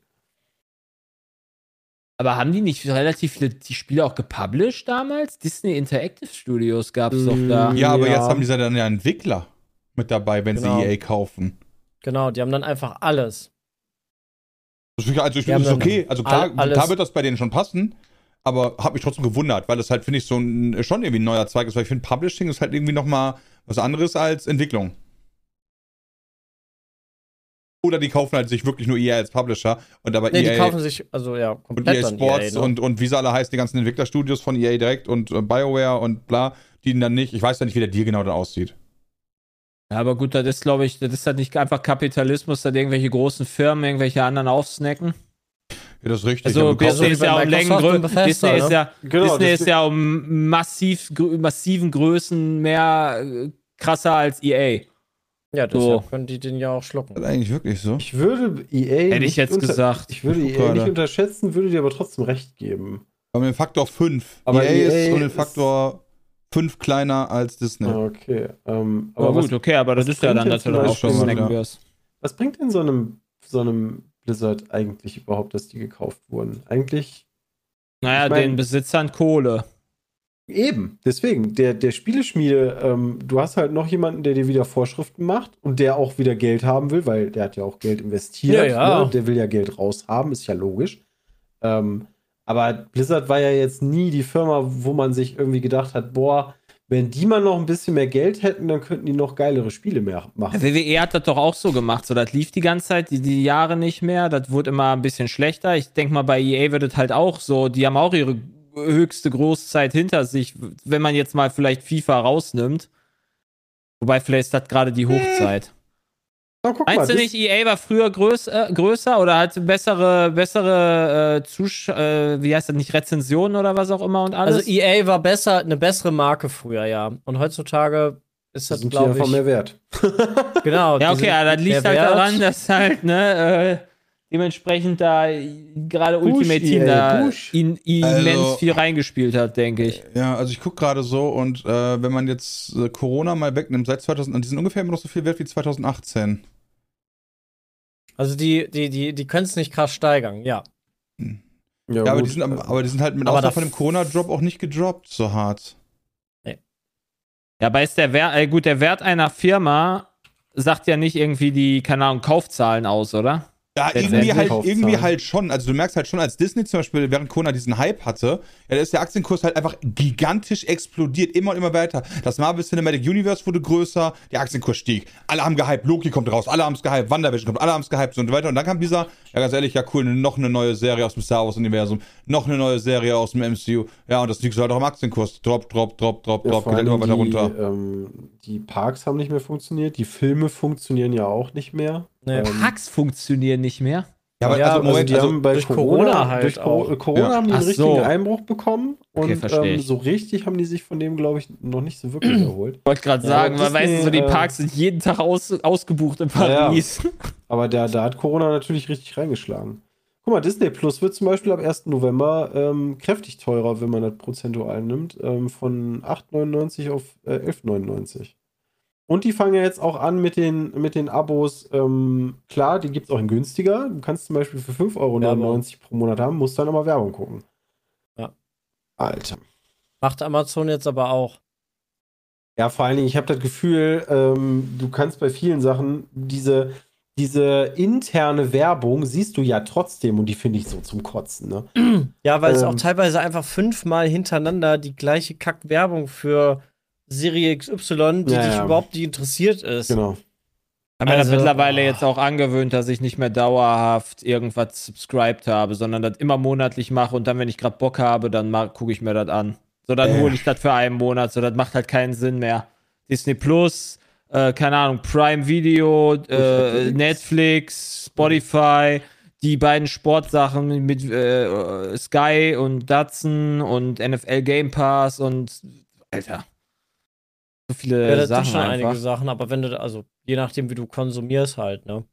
Aber haben die nicht relativ viele die Spiele auch gepublished damals? Disney Interactive Studios gab es doch da. Ja, aber Ja. jetzt haben die dann ja Entwickler mit dabei, wenn Genau. sie EA kaufen. Genau, die haben dann einfach alles. Also ich finde es okay. Also klar, all- alles- klar wird das bei denen schon passen, aber habe mich trotzdem gewundert, weil das halt, finde ich, so ein, schon irgendwie ein neuer Zweig ist, weil ich finde, Publishing ist halt irgendwie nochmal was anderes als Entwicklung. Oder die kaufen halt sich wirklich nur EA als Publisher und aber Nee, EA die kaufen sich, also ja, und komplett EA dann Sports EA, ne? und, und wie sie alle heißen, die ganzen Entwicklerstudios von EA direkt und äh, BioWare und bla, die dann nicht, ich weiß ja nicht, wie der Deal genau dann aussieht. Ja, aber gut, das ist, glaube ich, das ist halt nicht einfach Kapitalismus, dass irgendwelche großen Firmen irgendwelche anderen aufsnacken. Ja, das ist richtig. Also Disney ist bei ja um Längen und Bethesda, Disney ist ne? ja Genau, Disney ist ja um massiv massiven Größen mehr äh, krasser als EA. Ja, So. deshalb können die den ja auch Das schlucken. ist eigentlich wirklich so. Ich würde EA. Hätte ich nicht jetzt gesagt. Ich würde Ich EA nicht unterschätzen, würde dir aber trotzdem recht geben. Aber mit Faktor 5. Aber EA, ist EA um den ist- Faktor 5 kleiner als Disney. Ah, okay. Ähm, Aber aber gut, was, okay, aber das ist ja dann, dass du zum auch schon snacken wirst. was bringt denn so einem, so einem Blizzard eigentlich überhaupt, dass die gekauft wurden? Eigentlich Naja, Ich mein- den Besitzern Kohle. Eben, deswegen, der, der Spieleschmiede, ähm, du hast halt noch jemanden, der dir wieder Vorschriften macht und der auch wieder Geld haben will, weil der hat ja auch Geld investiert. Ja, ja. Ne? Der will ja Geld raushaben, ist ja logisch. Ähm, aber Blizzard war ja jetzt nie die Firma, wo man sich irgendwie gedacht hat, boah, wenn die mal noch ein bisschen mehr Geld hätten, dann könnten die noch geilere Spiele mehr machen. WWE hat das doch auch so gemacht. So, das lief die ganze Zeit, die, die Jahre nicht mehr. Das wurde immer ein bisschen schlechter. Ich denke mal, bei EA wird es halt auch so. Die haben auch ihre höchste Großzeit hinter sich, wenn man jetzt mal vielleicht FIFA rausnimmt. Wobei, vielleicht ist das gerade die Hochzeit. Oh, guck Meinst du das- nicht, EA war früher größ, äh, größer oder hatte bessere, bessere äh, Zusch äh, wie heißt das, nicht Rezensionen oder was auch immer und alles? Also EA war besser, eine bessere Marke früher, ja. Und heutzutage ist das glaube einfach ich. mehr wert. Genau. ja, okay, aber das liegt halt Wert- daran, dass halt, ne, äh, dementsprechend da gerade Ultimate Team EA, da in, immens Also- viel reingespielt hat, denke ich. Ja, also ich gucke gerade so und äh, wenn man jetzt äh, Corona mal wegnimmt, seit 2000, die sind ungefähr immer noch so viel wert wie 2018. Also die, die, die, die können es nicht krass steigern, ja. Ja, aber, gut. die sind, aber die sind halt mit Aber Ausnahme von dem Corona-Drop auch nicht gedroppt, so hart. Ja, aber ist der Wert, äh, gut, der Wert einer Firma sagt ja nicht irgendwie die, keine Ahnung, Kaufzahlen aus, oder? Ja, irgendwie halt, irgendwie halt schon. Also du merkst halt schon, als Disney zum Beispiel während Corona diesen Hype hatte, ja, da ist der Aktienkurs halt einfach gigantisch explodiert, immer und immer weiter. Das Marvel Cinematic Universe wurde größer, der Aktienkurs stieg. Alle haben gehypt, Loki kommt raus, alle haben es gehypt, WandaVision kommt, alle haben es gehypt und so weiter. Und dann kam dieser, ja ganz ehrlich, ja cool, noch eine neue Serie aus dem Star Wars Universum, noch eine neue Serie aus dem MCU. Ja, und das liegt so halt auch am Aktienkurs. Drop, drop, drop, drop, Ja, drop, geht halt immer weiter runter. die, ähm, die Parks haben nicht mehr funktioniert, die Filme funktionieren ja auch nicht mehr. Nee. Ähm, Parks funktionieren nicht mehr. Ja, aber Ja, also, also Moment, die also, haben bei durch Corona, Corona halt durch auch. Corona Ja. haben die einen Ach richtigen so. Einbruch bekommen Okay, und ähm, so richtig haben die sich von dem, glaube ich, noch nicht so wirklich erholt. Ich wollte gerade Ja, sagen, aber weil weißt du, so die äh, Parks sind jeden Tag aus, ausgebucht in Ja, ja. Paris. Aber da, da hat Corona natürlich richtig reingeschlagen. Guck mal, Disney Plus wird zum Beispiel ab 1. November ähm, kräftig teurer, wenn man das prozentual nimmt, ähm, von 8,99 auf äh, 11,99. Und die fangen ja jetzt auch an mit den, mit den Abos. Ähm, klar, die gibt es auch in günstiger. Du kannst zum Beispiel für 5,99 Euro Werbung. pro Monat haben, musst dann aber Werbung gucken. Ja. Alter. Macht Amazon jetzt aber auch. Ja, vor allen Dingen, ich habe das Gefühl, ähm, du kannst bei vielen Sachen diese, diese interne Werbung siehst du ja trotzdem und die finde ich so zum Kotzen, ne? Ja, weil es Ähm. auch teilweise einfach fünfmal hintereinander die gleiche Kack-Werbung für Serie XY, die Ja, dich ja. überhaupt nicht interessiert ist. Genau. Ich habe mir Also, das mittlerweile oh. jetzt auch angewöhnt, dass ich nicht mehr dauerhaft irgendwas subscribed habe, sondern das immer monatlich mache und dann, wenn ich gerade Bock habe, dann gucke ich mir das an. So, dann Äh. hole ich das für einen Monat, so, das macht halt keinen Sinn mehr. Disney Plus, äh, keine Ahnung, Prime Video, äh, Netflix. Netflix, Spotify, die beiden Sportsachen mit äh, Sky und Datsun und NFL Game Pass und Alter. So viele Ja, das Sachen sind schon einfach. einige Sachen, aber wenn du, also je nachdem, wie du konsumierst halt, ne?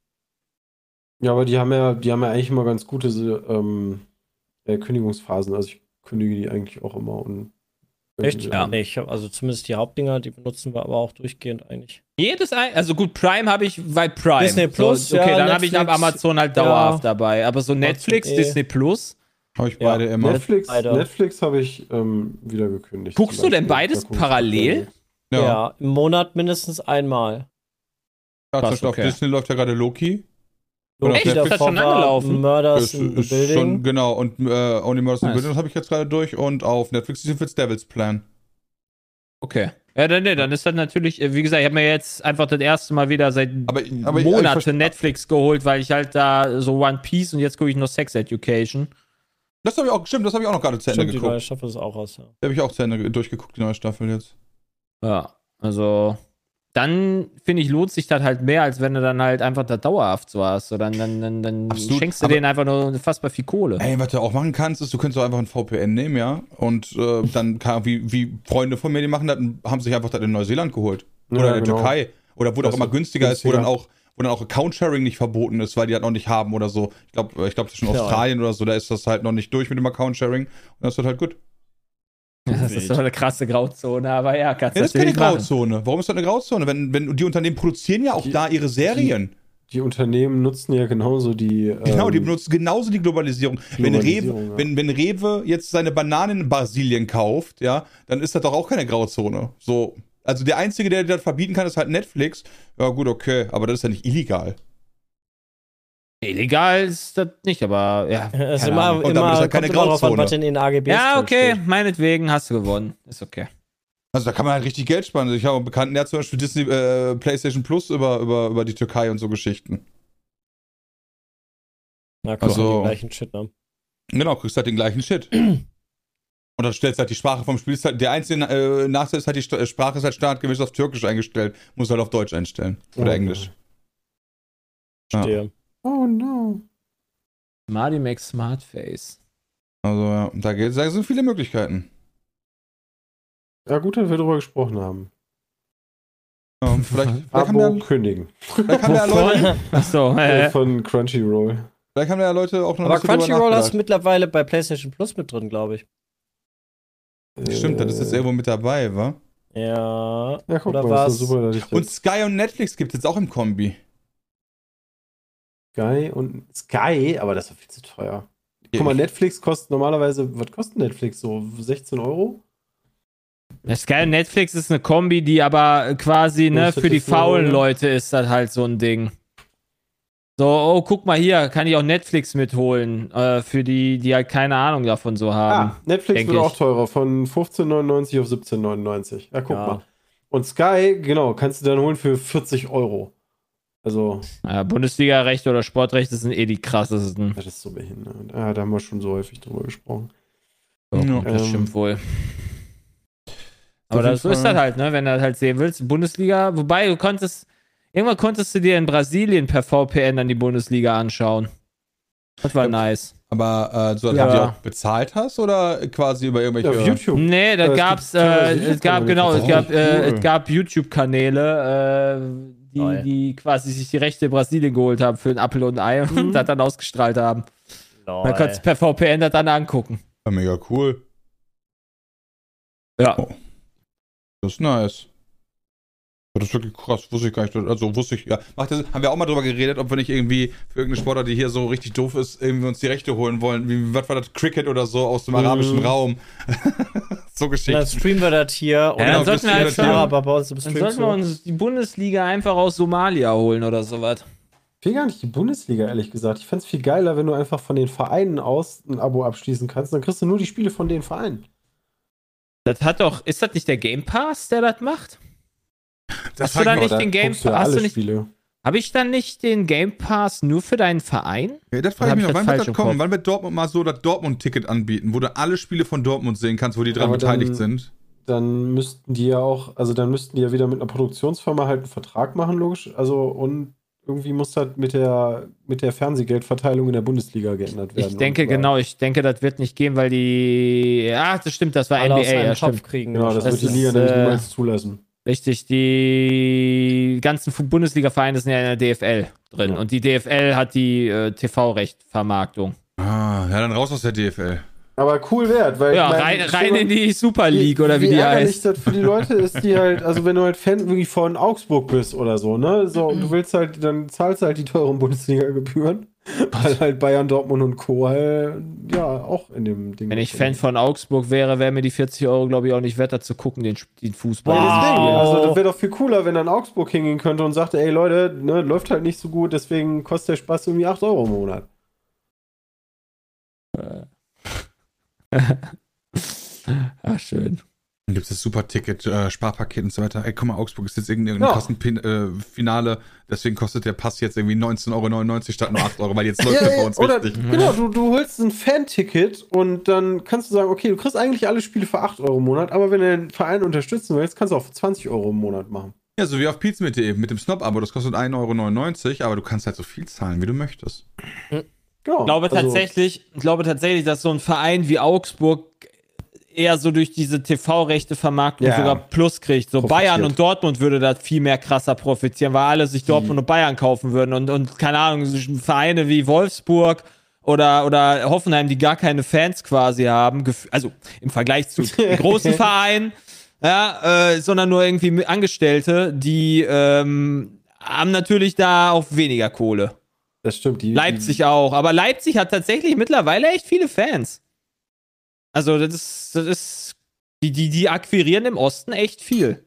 Ja, aber die haben ja, die haben ja eigentlich immer ganz gute ähm, äh, Kündigungsphasen. Also ich kündige die eigentlich auch immer und Echt? Ja. Nee, ich hab, also zumindest die Hauptdinger, die benutzen wir aber auch durchgehend eigentlich. Jedes ein, also gut, Prime habe ich bei Prime. Disney Plus, so, okay, ja, dann habe ich ab Amazon halt ja. dauerhaft dabei. Aber so Netflix, eh. Disney Plus. Habe ich Ja. beide immer. Netflix. Netflix habe ich ähm, wieder gekündigt. Guckst du denn beides parallel? Gerne. Ja. im Monat mindestens einmal. Ja, zum Beispiel okay. auf Disney läuft ja gerade Loki. Oder Echt? Ist das schon angelaufen? Murders Ist, in the ist Building. schon, genau, und äh, Only Murders in the Nice. Building das habe ich jetzt gerade durch und auf Netflix ist jetzt Devil's Plan. Okay. Ja, dann, nee, dann ist das natürlich, äh, wie gesagt, ich habe mir jetzt einfach das erste Mal wieder seit Aber- aber ich- Monaten ich verste- Netflix geholt, weil ich halt da so One Piece und jetzt gucke ich noch Sex Education. Das habe ich auch, stimmt, das habe ich auch noch gerade zu Ende Stimmt, die neue geguckt. Staffel ist auch aus, ja. Da habe ich auch zu Ende durchgeguckt, die neue Staffel jetzt. Ja, also dann finde ich, lohnt sich das halt mehr, als wenn du dann halt einfach da dauerhaft so hast. So, dann dann, dann, dann Absolut, schenkst du denen einfach nur unfassbar viel Kohle. Ey, was du auch machen kannst, ist, du könntest auch einfach ein VPN nehmen, ja. Und äh, dann, kann, wie, wie Freunde von mir, die machen das, haben sich einfach das in Neuseeland geholt. Oder Ja, in der genau. Türkei. Oder wo doch Also immer günstiger, ist, wo günstiger. dann auch wo dann auch Account-Sharing nicht verboten ist, weil die halt noch nicht haben oder so. Ich glaube, ich glaub, zwischen Ja. Australien oder so, da ist das halt noch nicht durch mit dem Account-Sharing. Und das wird halt gut. Das ist so eine krasse Grauzone, aber ja, kannst Ja, das ist keine machen. Grauzone. Warum ist das eine Grauzone? Wenn, wenn die Unternehmen produzieren ja auch Die- da ihre Serien. Die Unternehmen nutzen ja genauso die. Genau, die ähm, benutzen genauso die Globalisierung. Wenn Rewe, Globalisierung, ja. wenn, wenn Rewe jetzt seine Bananen in Brasilien kauft, ja, dann ist das doch auch keine Grauzone. So, also der Einzige, der das verbieten kann, ist halt Netflix. Ja, gut, okay, aber das ist ja nicht illegal. Illegal ist das nicht, aber ja. Es ist keine immer. Und damit ist immer, ja keine kommt immer drauf an, in den AGBs Ja, okay, steht. meinetwegen hast du gewonnen. Ist okay. Also da kann man halt richtig Geld sparen. Ich habe einen Bekannten, der hat zum Beispiel Disney, äh, PlayStation Plus über, über, über die Türkei und so Geschichten. Na, komm, Also- die gleichen Shit, ne? Genau, kriegst halt den gleichen Shit. Und dann stellst halt die Sprache vom Spiel. ist Halt, der einzige äh, Nachteil ist halt, die Sta- Sprache ist halt standardgemäß auf Türkisch eingestellt. Muss halt auf Deutsch einstellen. Oder Oh, Englisch. Ja. Oh no. Marty makes smart face. Also ja, da, geht, da sind viele Möglichkeiten. Ja, gut, dass wir darüber gesprochen haben. Ja, vielleicht, vielleicht, haben Abo ja, kündigen. vielleicht, haben ja Leute, Achso, Äh, äh, von Crunchyroll. vielleicht haben ja Leute auch noch Aber so Crunchyroll hast du mittlerweile bei PlayStation Plus mit drin, glaube ich. Stimmt, das ist jetzt irgendwo mit dabei, wa? Ja. Ja, guck Oder mal, was? super, dass ich Und Sky und Netflix gibt es jetzt auch im Kombi. Sky und Sky, aber das ist doch viel zu teuer. Guck mal, Netflix kostet normalerweise, was kostet Netflix? So 16 Euro? Sky und Netflix ist eine Kombi, die aber quasi, ne, für die faulen Leute ist das halt so ein Ding. So, oh, guck mal hier, kann ich auch Netflix mitholen, äh, für die, die halt keine Ahnung davon so haben. Ah, Netflix wird ich. auch teurer, von 15,99 auf 17,99. Ja, guck Ja. mal. Und Sky, genau, kannst du dann holen für 40 Euro. Also, Ja, Bundesliga-Rechte oder Sportrechte sind eh die krassesten. das ist so behindert. Ja, da haben wir schon so häufig drüber gesprochen. So, Ja. das Ähm, stimmt wohl. Aber das, so ist das halt, ne? Wenn du das halt sehen willst, Bundesliga, wobei du konntest, irgendwann konntest du dir in Brasilien per VPN dann die Bundesliga anschauen. Das war Ja. nice. Aber äh, so, dass Ja. du die auch bezahlt hast oder quasi über irgendwelche. Ja, auf YouTube. Nee, da Äh, es gab's, äh, es gab, genau, es gab, äh, es gab YouTube-Kanäle, äh, die, die quasi sich die Rechte in Brasilien geholt haben für ein Apfel und ein Ei und Mhm. das dann ausgestrahlt haben. Lol. Man konnte per VPN das dann angucken. Ja, mega cool. Ja. Oh. Das ist nice. Das ist wirklich krass, wusste ich gar nicht. Also wusste ich, ja. Macht das, haben wir auch mal drüber geredet, ob wir nicht irgendwie für irgendeine Sportart, die hier so richtig doof ist, irgendwie uns die Rechte holen wollen. Wie, was war das? Cricket oder so aus dem Mhm. arabischen Raum. so Und Geschichten. dann streamen wir das hier. und dann dann sollten wir halt im Dann sollten wir uns die Bundesliga einfach aus Somalia holen oder sowas. Ich will gar nicht die Bundesliga, ehrlich gesagt. Ich fände es viel geiler, wenn du einfach von den Vereinen aus ein Abo abschließen kannst. Dann kriegst du nur die Spiele von den Vereinen. Das hat doch, ist das nicht der Game Pass, der das macht? Das Hast du da frag ich nicht den Game du ja Pass? Hast alle du nicht, Spiele. habe ich dann nicht den Game Pass nur für deinen Verein? Ja, das frage ich mich ich noch, wann wird das kommen? Kopf? Wann wird Dortmund mal so das Dortmund-Ticket anbieten, wo du alle Spiele von Dortmund sehen kannst, wo die dran Aber dann- beteiligt sind? Dann müssten die ja auch, also dann müssten die ja wieder mit einer Produktionsfirma halt einen Vertrag machen, logisch. Also und irgendwie muss das mit der, mit der Fernsehgeldverteilung in der Bundesliga geändert werden. Ich denke, genau, ich denke, das wird nicht gehen, weil die. Ja, das stimmt, das war alle NBA, aus einem ja, Topf stimmt. kriegen. Genau, das, Das wird die Liga nämlich äh, niemals zulassen. Richtig, die ganzen Bundesliga-Vereine sind ja in der DFL drin Ja. und die DFL hat die äh, TV-Recht-Vermarktung. Ah, ja, dann raus aus der DFL. Aber cool wert, weil Ja, ich meine, rein, rein in die Super League oder wie, die ärgerlich heißt. das für die Leute ist, die halt, also wenn du halt Fan wirklich von Augsburg bist oder so, ne? So, und du willst halt, dann zahlst du halt die teuren Bundesliga-Gebühren, weil halt Bayern, Dortmund und Co. halt, ja, auch in dem Ding. Wenn ich Fan von Augsburg wäre, wäre mir die 40 Euro, glaube ich, auch nicht wert, da zu gucken, den, den Fußball. Ja, den sie deswegen. Also, das wäre doch viel cooler, wenn dann Augsburg hingehen könnte und sagte, ey Leute, ne, läuft halt nicht so gut, deswegen kostet der Spaß irgendwie 8 Euro im Monat. Ach, schön. Dann gibt es das Super-Ticket, äh, Sparpaket und so weiter. Ey, guck mal, Augsburg ist jetzt irgendein Ja. Kassenfinale, deswegen kostet der Pass jetzt irgendwie 19,99 Euro statt nur 8 Euro, weil jetzt läuft das bei uns oder, richtig. genau, du, du holst ein Fan-Ticket und dann kannst du sagen, okay, du kriegst eigentlich alle Spiele für 8 Euro im Monat, aber wenn du den Verein unterstützen willst, kannst du auch für 20 Euro im Monat machen. Ja, so wie auf pizza.de mit dem Snob-Abo, das kostet 1,99 Euro, aber du kannst halt so viel zahlen, wie du möchtest. Genau. Ich glaube also- tatsächlich, ich glaube tatsächlich, dass so ein Verein wie Augsburg eher so durch diese TV-Rechte-Vermarktung Ja. sogar Plus kriegt. So Profitiert. Bayern und Dortmund würde da viel mehr krasser profitieren, weil alle sich Dortmund und Bayern kaufen würden und, und keine Ahnung, Vereine wie Wolfsburg oder, oder Hoffenheim, die gar keine Fans quasi haben, also im Vergleich zu großen Vereinen, ja, äh, sondern nur irgendwie Angestellte, die ähm, haben natürlich da auch weniger Kohle. Das stimmt. Die, Leipzig auch. Aber Leipzig hat tatsächlich mittlerweile echt viele Fans. Also, das ist, das ist die, die, die akquirieren im Osten echt viel.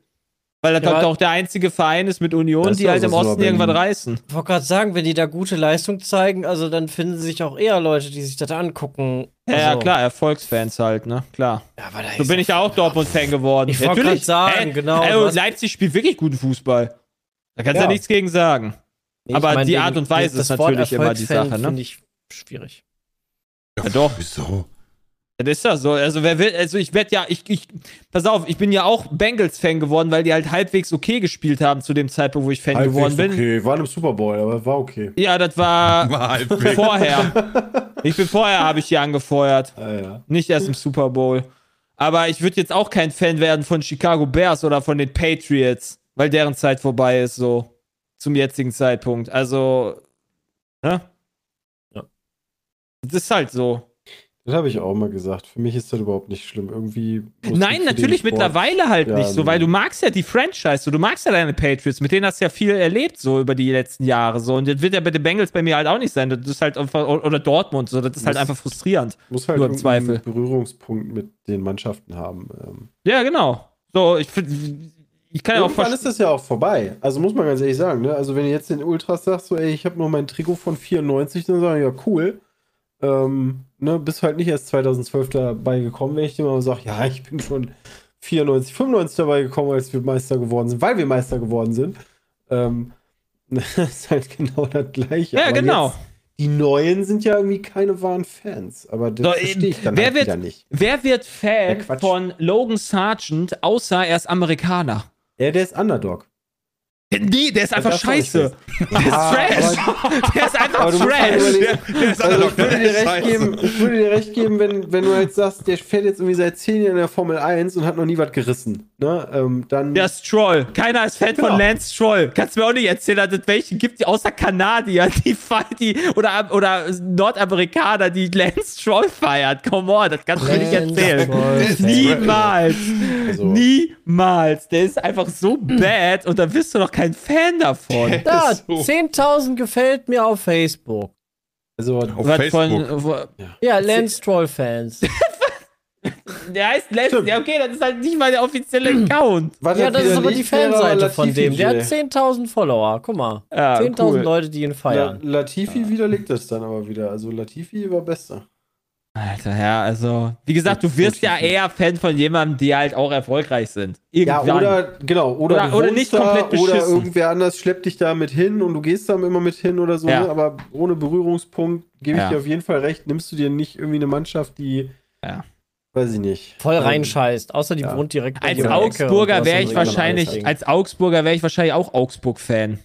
Weil das Ja, auch der einzige Verein ist mit Union, Das ist die ja halt im Osten Berlin. reißen. Ich wollte gerade sagen, wenn die da gute Leistung zeigen, also dann finden sich auch eher Leute, die sich das angucken. Ja, ja, Also, klar, Erfolgsfans halt, ne? Klar. Ja, aber da So ist bin ich ja auch Dortmund-Fan geworden. Ich wollte grad sagen, Ey, genau, ey, du und hast- Leipzig spielt wirklich guten Fußball. Da kannst du ja. Ja. nichts gegen sagen. Nee, aber mein, die Art und Weise das ist natürlich immer die Sache, ne? Finde ich schwierig. Ja, doch. Wieso? Das ist ja so. Also wer will, also ich werde ja, ich, ich, pass auf, ich bin ja auch Bengals-Fan geworden, weil die halt halbwegs okay gespielt haben zu dem Zeitpunkt, wo ich Fan geworden bin. okay. Waren im Super Bowl, aber war okay. Ja, das war War halbwegs. vorher. Ich bin vorher, habe ich die angefeuert. Ah, ja. Nicht erst im Super Bowl. Aber ich würde jetzt auch kein Fan werden von Chicago Bears oder von den Patriots, weil deren Zeit vorbei ist, so. Zum jetzigen Zeitpunkt. Also, ne? Ja. Das ist halt so. Das habe ich auch mal gesagt. Für mich ist das überhaupt nicht schlimm. Irgendwie. Nein, natürlich mittlerweile halt Ja, nicht so, weil du magst ja die Franchise, so, du magst ja deine Patriots, mit denen hast du ja viel erlebt, so über die letzten Jahre, so. Und das wird ja bei den Bengals bei mir halt auch nicht sein. Das ist halt einfach, oder Dortmund, so, das ist halt Muss- einfach frustrierend. Muss halt Nur im Zweifel. Berührungspunkt mit den Mannschaften haben. Ähm, Ja, genau. So, ich finde, ich kann ja auch Irgendwann ist das ja auch vorbei. Also muss man ganz ehrlich sagen, ne? Also wenn du jetzt den Ultras sagst, so, ey, ich habe nur mein Trikot von 94, dann sagen ja, cool. Ähm, ne, bist halt nicht erst 2012 dabei gekommen, wenn ich dir mal sage, ja, ich bin schon 94, 95 dabei gekommen, als wir Meister geworden sind, weil wir Meister geworden sind. Ähm, das ist halt genau das Gleiche. Ja, Aber genau. Jetzt, die Neuen sind ja irgendwie keine wahren Fans, aber das So, verstehe ich dann wer halt wird- wieder nicht. Wer wird Ja, Fan Quatsch. von Logan Sargent, außer er ist Amerikaner? Ja, der ist Underdog. Nee, der ist einfach scheiße. Der ist Trash. Der ist einfach Trash. Der ist Also ich würde dir recht geben, ich würde dir recht geben, wenn, wenn du jetzt sagst, der fährt jetzt irgendwie seit zehn Jahren in der Formel 1 und hat noch nie was gerissen. Ne? Ähm, dann Der Stroll. Keiner ist Fan Genau. von Lance Stroll. Kannst du mir auch nicht erzählen, dass es welche gibt, die außer Kanadier, die, die oder, oder Nordamerikaner, die Lance Stroll feiert. Come on, das kannst du mir nicht erzählen. Niemals. Also- Niemals. Der ist einfach so bad und da bist du doch kein Fan davon. Da, so. 10.000 gefällt mir auf Facebook. also, Auf Was Facebook. von, wo, Ja, Lance Troll-Fans. der heißt Lance. Ja, okay, das ist halt nicht mal der offizielle Account. was ja, das ist aber die Fanseite von dem. Der hat J. 10.000 Follower. Guck mal. Ja, 10.000 cool. Leute, die ihn La feiern. Latifi widerlegt das dann aber wieder. Also Latifi war besser. Alter, ja, also, wie gesagt, du wirst ja eher Fan von jemandem, die halt auch erfolgreich sind. Ja, Irgendwann. oder genau, oder, Oder- oder nicht komplett oder beschissen. irgendwer anders schleppt dich da mit hin und du gehst da immer mit hin oder so, Ja. ne? aber ohne Berührungspunkt gebe ich Ja. dir auf jeden Fall recht, nimmst du dir nicht irgendwie eine Mannschaft, die Ja. weiß ich nicht. Voll Ähm, reinscheißt. Außer die ja. wohnt direkt bei Als Augsburger wäre ich wahrscheinlich, als Augsburger wäre ich wahrscheinlich auch Augsburg-Fan.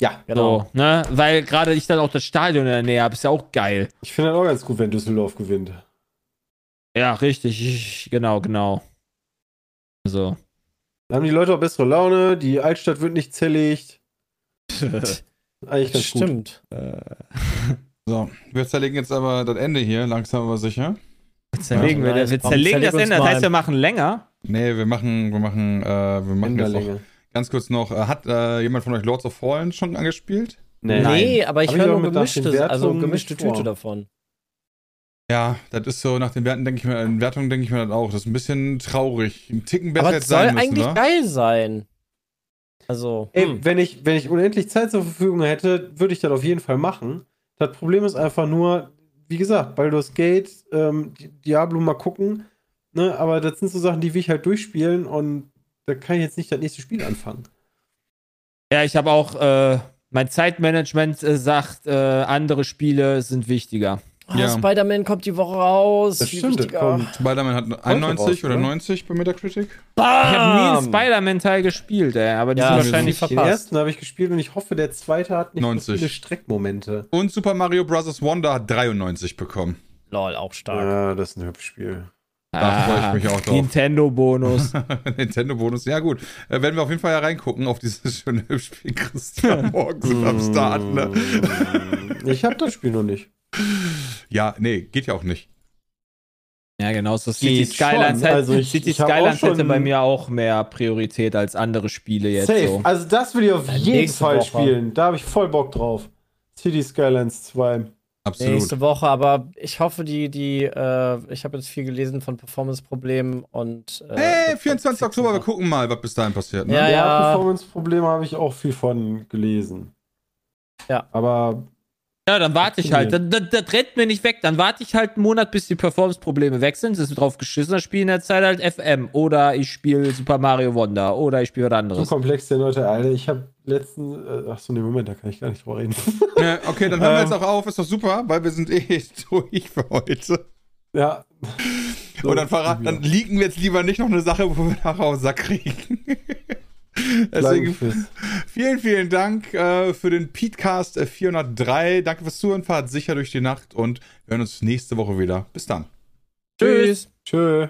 Ja, Genau. So, ne? Weil gerade ich dann auch das Stadion in der Nähe habe, ist ja auch geil. ich finde das auch ganz gut, wenn Düsseldorf gewinnt. Ja, richtig. Ich, genau, genau. So. Dann haben die Leute auch bessere Laune, die Altstadt wird nicht zerlegt. Eigentlich ganz gut. Stimmt. So, wir zerlegen jetzt aber das Ende hier, langsam aber sicher. Zerlegen wir, nice. wir zerlegen zerleg das Ende. Das heißt, wir machen länger. Nee, wir machen, wir machen, äh, wir machen jetzt noch Länge. Ganz kurz noch, äh, hat äh, jemand von euch Lords of Fallen schon angespielt? Nee. Nee, aber ich höre nur mit nach den gemischte, also gemischte. Tüte davon. Ja, das ist so, nach den Werten denke ich mir, in Wertungen denke ich mir das auch. Das ist ein bisschen traurig. Ein Ticken besser Aber es soll sein müssen, eigentlich wa? geil sein. Also, Ey, hm. wenn, ich, wenn ich unendlich Zeit zur Verfügung hätte, würde ich das auf jeden Fall machen. Das Problem ist einfach nur, wie gesagt, Baldur's Gate, ähm, Di- Diablo mal gucken. Ne? Aber das sind so Sachen, die will ich halt durchspielen und da kann ich jetzt nicht das nächste Spiel anfangen. Ja, ich habe auch, äh, mein Zeitmanagement äh, sagt, äh, andere Spiele sind wichtiger. Ah, Ja. Spider-Man kommt die Woche raus. Das stimmt. Spider-Man hat 91 raus, oder oder? 90 bei Metacritic. Ich habe nie einen Bam! Spider-Man-Teil gespielt, ey, aber die Ja, sind wahrscheinlich. ist Den verpasst. ersten habe ich gespielt und ich hoffe, der zweite hat nicht so 90. viele Streckmomente. Und Super Mario Bros. Wonder hat 93 bekommen. Lol, auch stark. Ja, das ist ein hübsches Spiel. Da freue ich mich auch drauf. Nintendo-Bonus. Nintendo-Bonus, ja gut. Äh, werden wir auf jeden Fall ja reingucken auf dieses schöne Spiel Christian morgen sind wir am Start, ne? Ich habe das Spiel noch nicht. Ja, nee, geht ja auch nicht. ja, genau. So City Skylines, schon. hätte, Also ich- City ich Skylines hätte bei mir auch mehr Priorität als andere Spiele jetzt. Safe. So. Also das will ich auf jeden Fall Woche. spielen. Da habe ich voll Bock drauf. City Skylines 2. Absolut. Nächste Woche, aber ich hoffe, die, die, äh, ich habe jetzt viel gelesen von Performance-Problemen und. Äh, Hey, das 24. wird Oktober, wir gucken mal, was bis dahin passiert. Ne? Ja, Ja, Performance-Probleme habe ich auch viel von gelesen. Ja. Aber Ja, dann warte ich halt. Das, das, das rennt mir nicht weg. Dann warte ich halt einen Monat, bis die Performance-Probleme weg sind. Das ist drauf geschissen. Dann spiele ich in der Zeit halt FM. Oder ich spiele Super Mario Wonder. Oder ich spiele was so anderes. komplex der Leute, Alter. Ich habe letzten. Äh, ach so, nee, Moment, da kann ich gar nicht drüber reden. Ja, okay, dann hören wir Ähm. jetzt auch auf. Ist doch super, weil wir sind eh durch für heute. ja. So, Und dann, verraten, dann leaken wir jetzt lieber nicht noch eine Sache, wo wir nachher auf den Sack kriegen. Deswegen vielen, vielen Dank äh, für den Petecast äh, 403. Danke fürs Zuhören. Fahrt sicher durch die Nacht und wir hören uns nächste Woche wieder. Bis dann. Tschüss. Tschö.